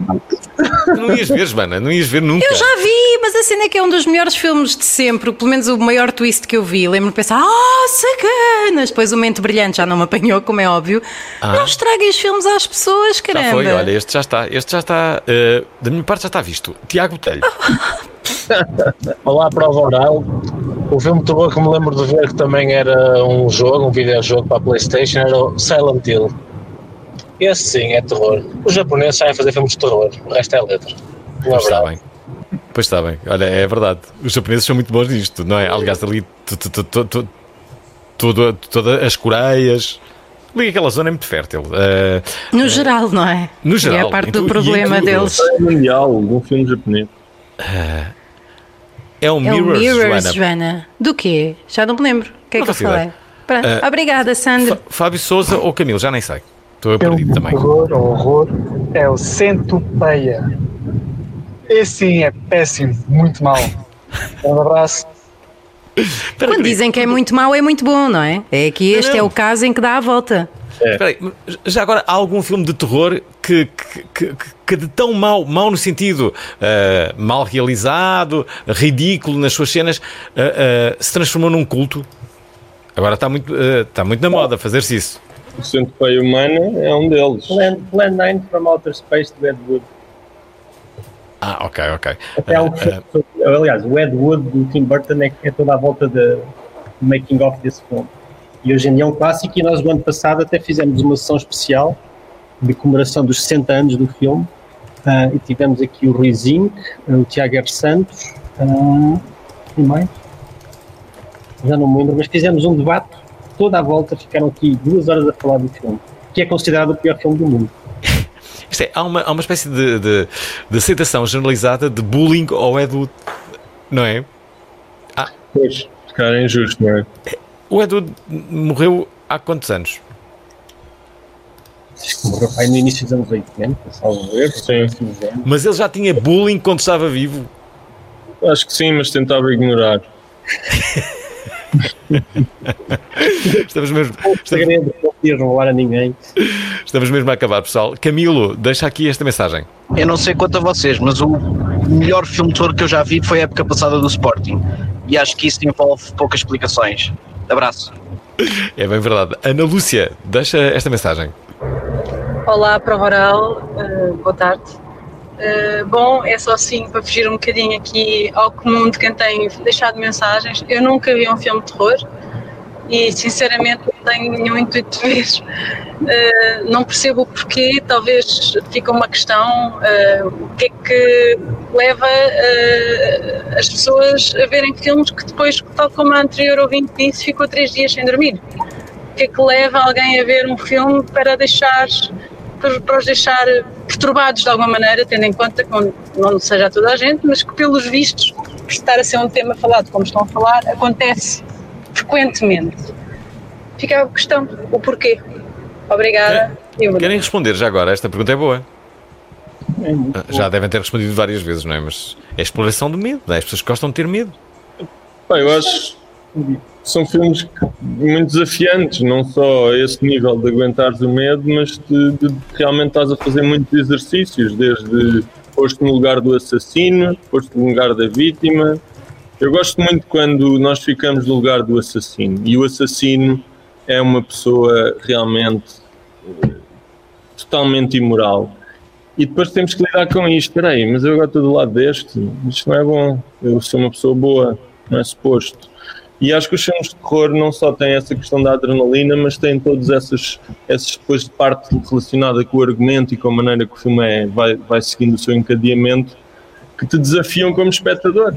Não ias ver, Joana, não ias ver nunca. Eu já vi, mas a cena é que é um dos melhores filmes de sempre, pelo menos o maior twist que eu vi. Lembro-me de pensar, ah, sacanas! Depois o Mente Brilhante já não me apanhou, como é óbvio. Ah. Não estraguem os filmes às pessoas, caramba. Já foi, olha, este já está. Este já está. ah, da minha parte já está visto. Tiago Botelho. Olá, prova oral. O filme de terror que me lembro de ver que também era um jogo, um videojogo para a Playstation, era o Silent Hill. Esse sim é terror. Os japoneses sabem fazer filmes de terror, o resto é letra. Um Pois está bem. Pois está bem. Olha, é verdade. Os japoneses são muito bons nisto, não é? Aliás, ali todas as Coreias. Ali aquela zona é muito fértil. Ah, No geral, não é? No E geral, é parte em do e problema tudo. deles. É mundial, um filme japonês. é um É o Mirrors, Mirrors, Joana. Joana. Do quê? Já não me lembro. O que é Não que eu falei? Ah, Obrigada, Sandra. Fábio Souza ou Camilo, já nem sei. Estou a perdido também. Horror, horror, é o Centopeia. Esse sim é péssimo, muito mau. Um abraço. Quando dizem que é muito mau, é muito bom, não é? É que este é o caso em que dá a volta. Espera aí, mas já agora há algum filme de terror que, que, que, que de tão mau, mau no sentido ah, mal realizado, ridículo nas suas cenas, ah, ah, se transformou num culto? Agora está muito, está muito na moda fazer-se isso. O Centopeia Humana é um deles. Plan, Plan 9 from Outer Space do Ed Wood. Ah, ok, ok. Até há um filme sobre- aliás, o Ed Wood do Tim Burton é, é toda à volta da- do making of desse filme. E hoje em dia é um clássico e nós no ano passado até fizemos uma sessão especial de comemoração dos 60 anos do filme Ah, e tivemos aqui o Rui Zinc, o Tiago R. Santos ah, e mais. Já não me lembro, mas fizemos um debate toda à volta, ficaram aqui duas horas a falar do filme, que é considerado o pior filme do mundo. Isto é, há uma, há uma espécie de, de, de aceitação generalizada de bullying ao Edward, não é? Ah, pois, calhar é injusto, não é? O Edward morreu há quantos anos? Morreu pai no início dos anos 80, salvo erro. Sim. Mas ele já tinha bullying quando estava vivo? Acho que sim, mas tentava ignorar. Estamos mesmo, segredo, não roubar a ninguém. estamos mesmo a acabar, pessoal. Camilo, deixa aqui esta mensagem. Eu não sei quanto a vocês, mas o melhor filme de terror que eu já vi foi a época passada do Sporting. e acho que isso envolve poucas explicações. Abraço. É bem verdade. Ana Lúcia, deixa esta mensagem. Olá, Prova Oral, uh, boa tarde. Uh, bom, é só assim para fugir um bocadinho aqui ao comum de quem tem deixado mensagens. Eu nunca vi um filme de terror e sinceramente não tenho nenhum intuito de ver. Uh, não percebo o porquê, talvez fica uma questão: uh, o que é que leva as pessoas a verem filmes que depois, tal como a anterior ouvinte disse, ficou três dias sem dormir? O que é que leva alguém a ver um filme para deixar para os deixar perturbados de alguma maneira, tendo em conta que não, não seja toda a gente, mas que pelos vistos, por estar a ser um tema falado como estão a falar, acontece frequentemente. Fica a questão, o porquê. Obrigada. Querem, querem responder já agora? Esta pergunta é boa. Já devem ter respondido várias vezes, não é? Mas é exploração do medo, é? As pessoas gostam de ter medo. Pá, eu acho são filmes muito desafiantes, não só a esse nível de aguentares o medo, mas de, de realmente estás a fazer muitos exercícios, desde posto no lugar do assassino, posto no lugar da vítima. Eu gosto muito quando nós ficamos no lugar do assassino e o assassino é uma pessoa realmente eh, totalmente imoral. E depois temos que lidar com isto. Espera aí, mas eu agora estou do lado deste. Isto não é bom. Eu sou uma pessoa boa, não é suposto. E acho que os filmes de terror não só têm essa questão da adrenalina, mas têm todas essas, essas depois de parte relacionada com o argumento e com a maneira que o filme é, vai, vai seguindo o seu encadeamento, que te desafiam como espectador.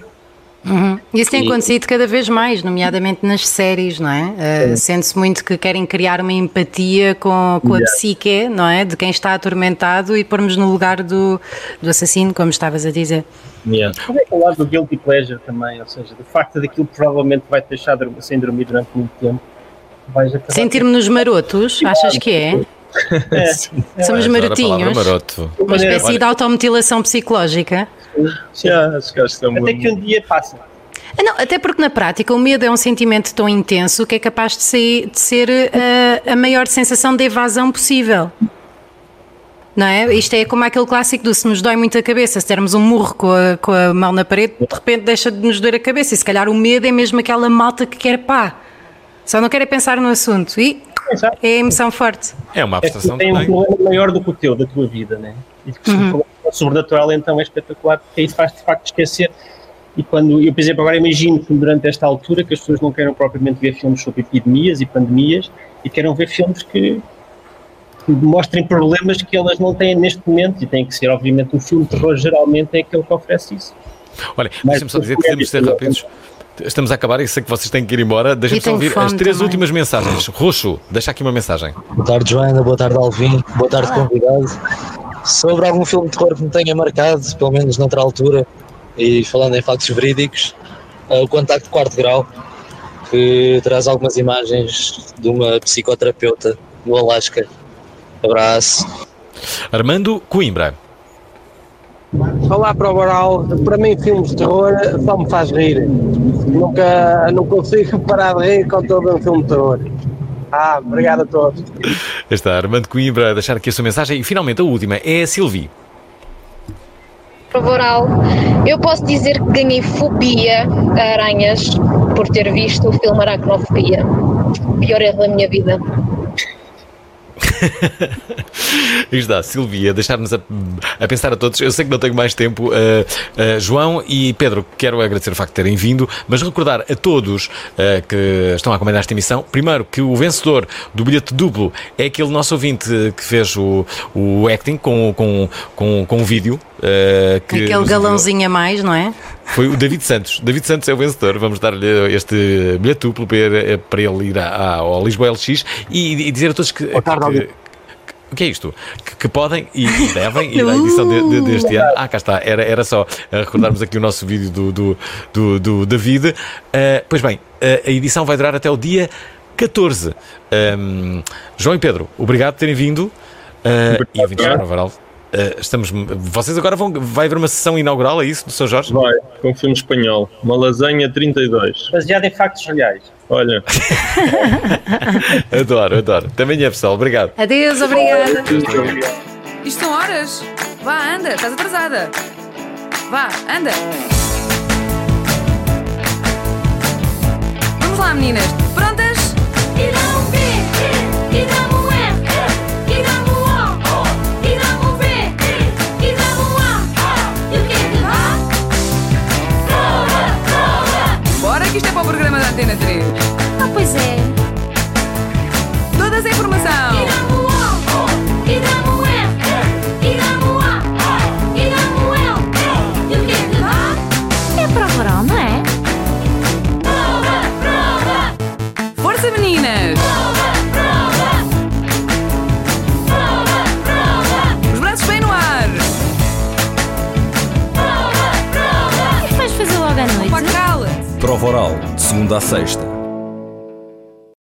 Uhum. Isso tem E- acontecido cada vez mais, nomeadamente nas séries, não é? Uh, Sente-se muito que querem criar uma empatia com, com a Yeah. psique, não é? De quem está atormentado e pormos no lugar do, do assassino, como estavas a dizer. Como é que é o lado do guilty pleasure também? Ou seja, do facto daquilo provavelmente vai te deixar sem dormir durante muito tempo. Sentir-me-nos marotos, achas que é? É. Somos marotinhos. maroto. Uma espécie de automutilação psicológica. Até que um dia passa. Ah, Não, até porque na prática o medo é um sentimento tão intenso que é capaz de ser, de ser eh, a maior sensação de evasão possível. Não é? Isto é como aquele clássico do se nos dói muito a cabeça, se dermos um murro com a, com a mão na parede, de repente deixa de nos doer a cabeça. E se calhar o medo é mesmo aquela malta que quer pá. Só não quer é pensar no assunto. E é a emoção forte. É uma É que tem um problema maior do que o teu, da tua vida, né? E que se Uhum. O sobrenatural então é espetacular, porque isso faz de facto esquecer. E quando, eu, por exemplo, agora imagino que durante esta altura que as pessoas não queiram propriamente ver filmes sobre epidemias e pandemias e queiram ver filmes que, que mostrem problemas que elas não têm neste momento e tem que ser, obviamente, um filme de terror geralmente é aquele que oferece isso. Olha, deixa-me só dizer que temos de ser rápidos. Estamos a acabar e sei que vocês têm que ir embora. Deixa-me só ouvir as três também. últimas mensagens. Roxo, deixa aqui uma mensagem. Boa tarde, Joana. Boa tarde, Alvin. Boa tarde, convidado. Sobre algum filme de terror que me tenha marcado, pelo menos noutra altura, e falando em factos verídicos, é o Contacto de Quarto Grau, que traz algumas imagens de uma psicoterapeuta no Alasca. Abraço. Armando Coimbra. Olá, Prova Oral. Para mim, filmes de terror só me faz rir. Nunca não consigo parar de rir com todo um filme de terror. Ah, obrigado a todos. Está Armando Coimbra a deixar aqui a sua mensagem. E finalmente a última é a Silvi. Prova oral. Eu posso dizer que ganhei fobia a aranhas por ter visto o filme Aracnofobia. Pior erro da minha vida. Está, Silvia, deixar-nos a, a pensar a todos. Eu sei que não tenho mais tempo. Uh, uh, João e Pedro, quero agradecer o facto de terem vindo, mas recordar a todos uh, que estão a acompanhar esta emissão, primeiro, que o vencedor do bilhete duplo é aquele nosso ouvinte que fez o, o acting com, com, com, com o vídeo. Uh, que Aquele galãozinho a mais, não é? Foi o David Santos. David Santos é o vencedor. Vamos dar-lhe este bilhete duplo para, ele- para ele ir a- ao Lisboa LX e, e dizer a todos que. que- que- o que é isto? Que, que podem e, devem ir à edição de- de- deste ano. Ah, cá está. Era, era só eh, recordarmos aqui o nosso vídeo do, do, do, do David. Eh, pois bem, eh, a edição vai durar até o dia 14. Ehm, João e Pedro, obrigado por terem vindo. Eh, e para o Varal. Eh, estamos, vocês agora vão. Vai haver uma sessão inaugural, é isso, do São Jorge? Vai, com um filme espanhol. Uma lasanha 32. Baseado em factos reais. Olha. adoro, adoro. Também é pessoal, obrigado. Adeus, obrigada. Isto são horas. Vá, anda, estás atrasada. Vá, anda. lá, meninas. Prontas? E um Antena 3. Ah, pois é. Toda essa informação. O, é que dá? É prova oral, não é? Prova, prova, Força, meninas. prova, prova, prova, Os braços bem no ar. prova, prova. O que é que vais fazer logo à noite? Pá, cala. Prova oral, segunda a sexta,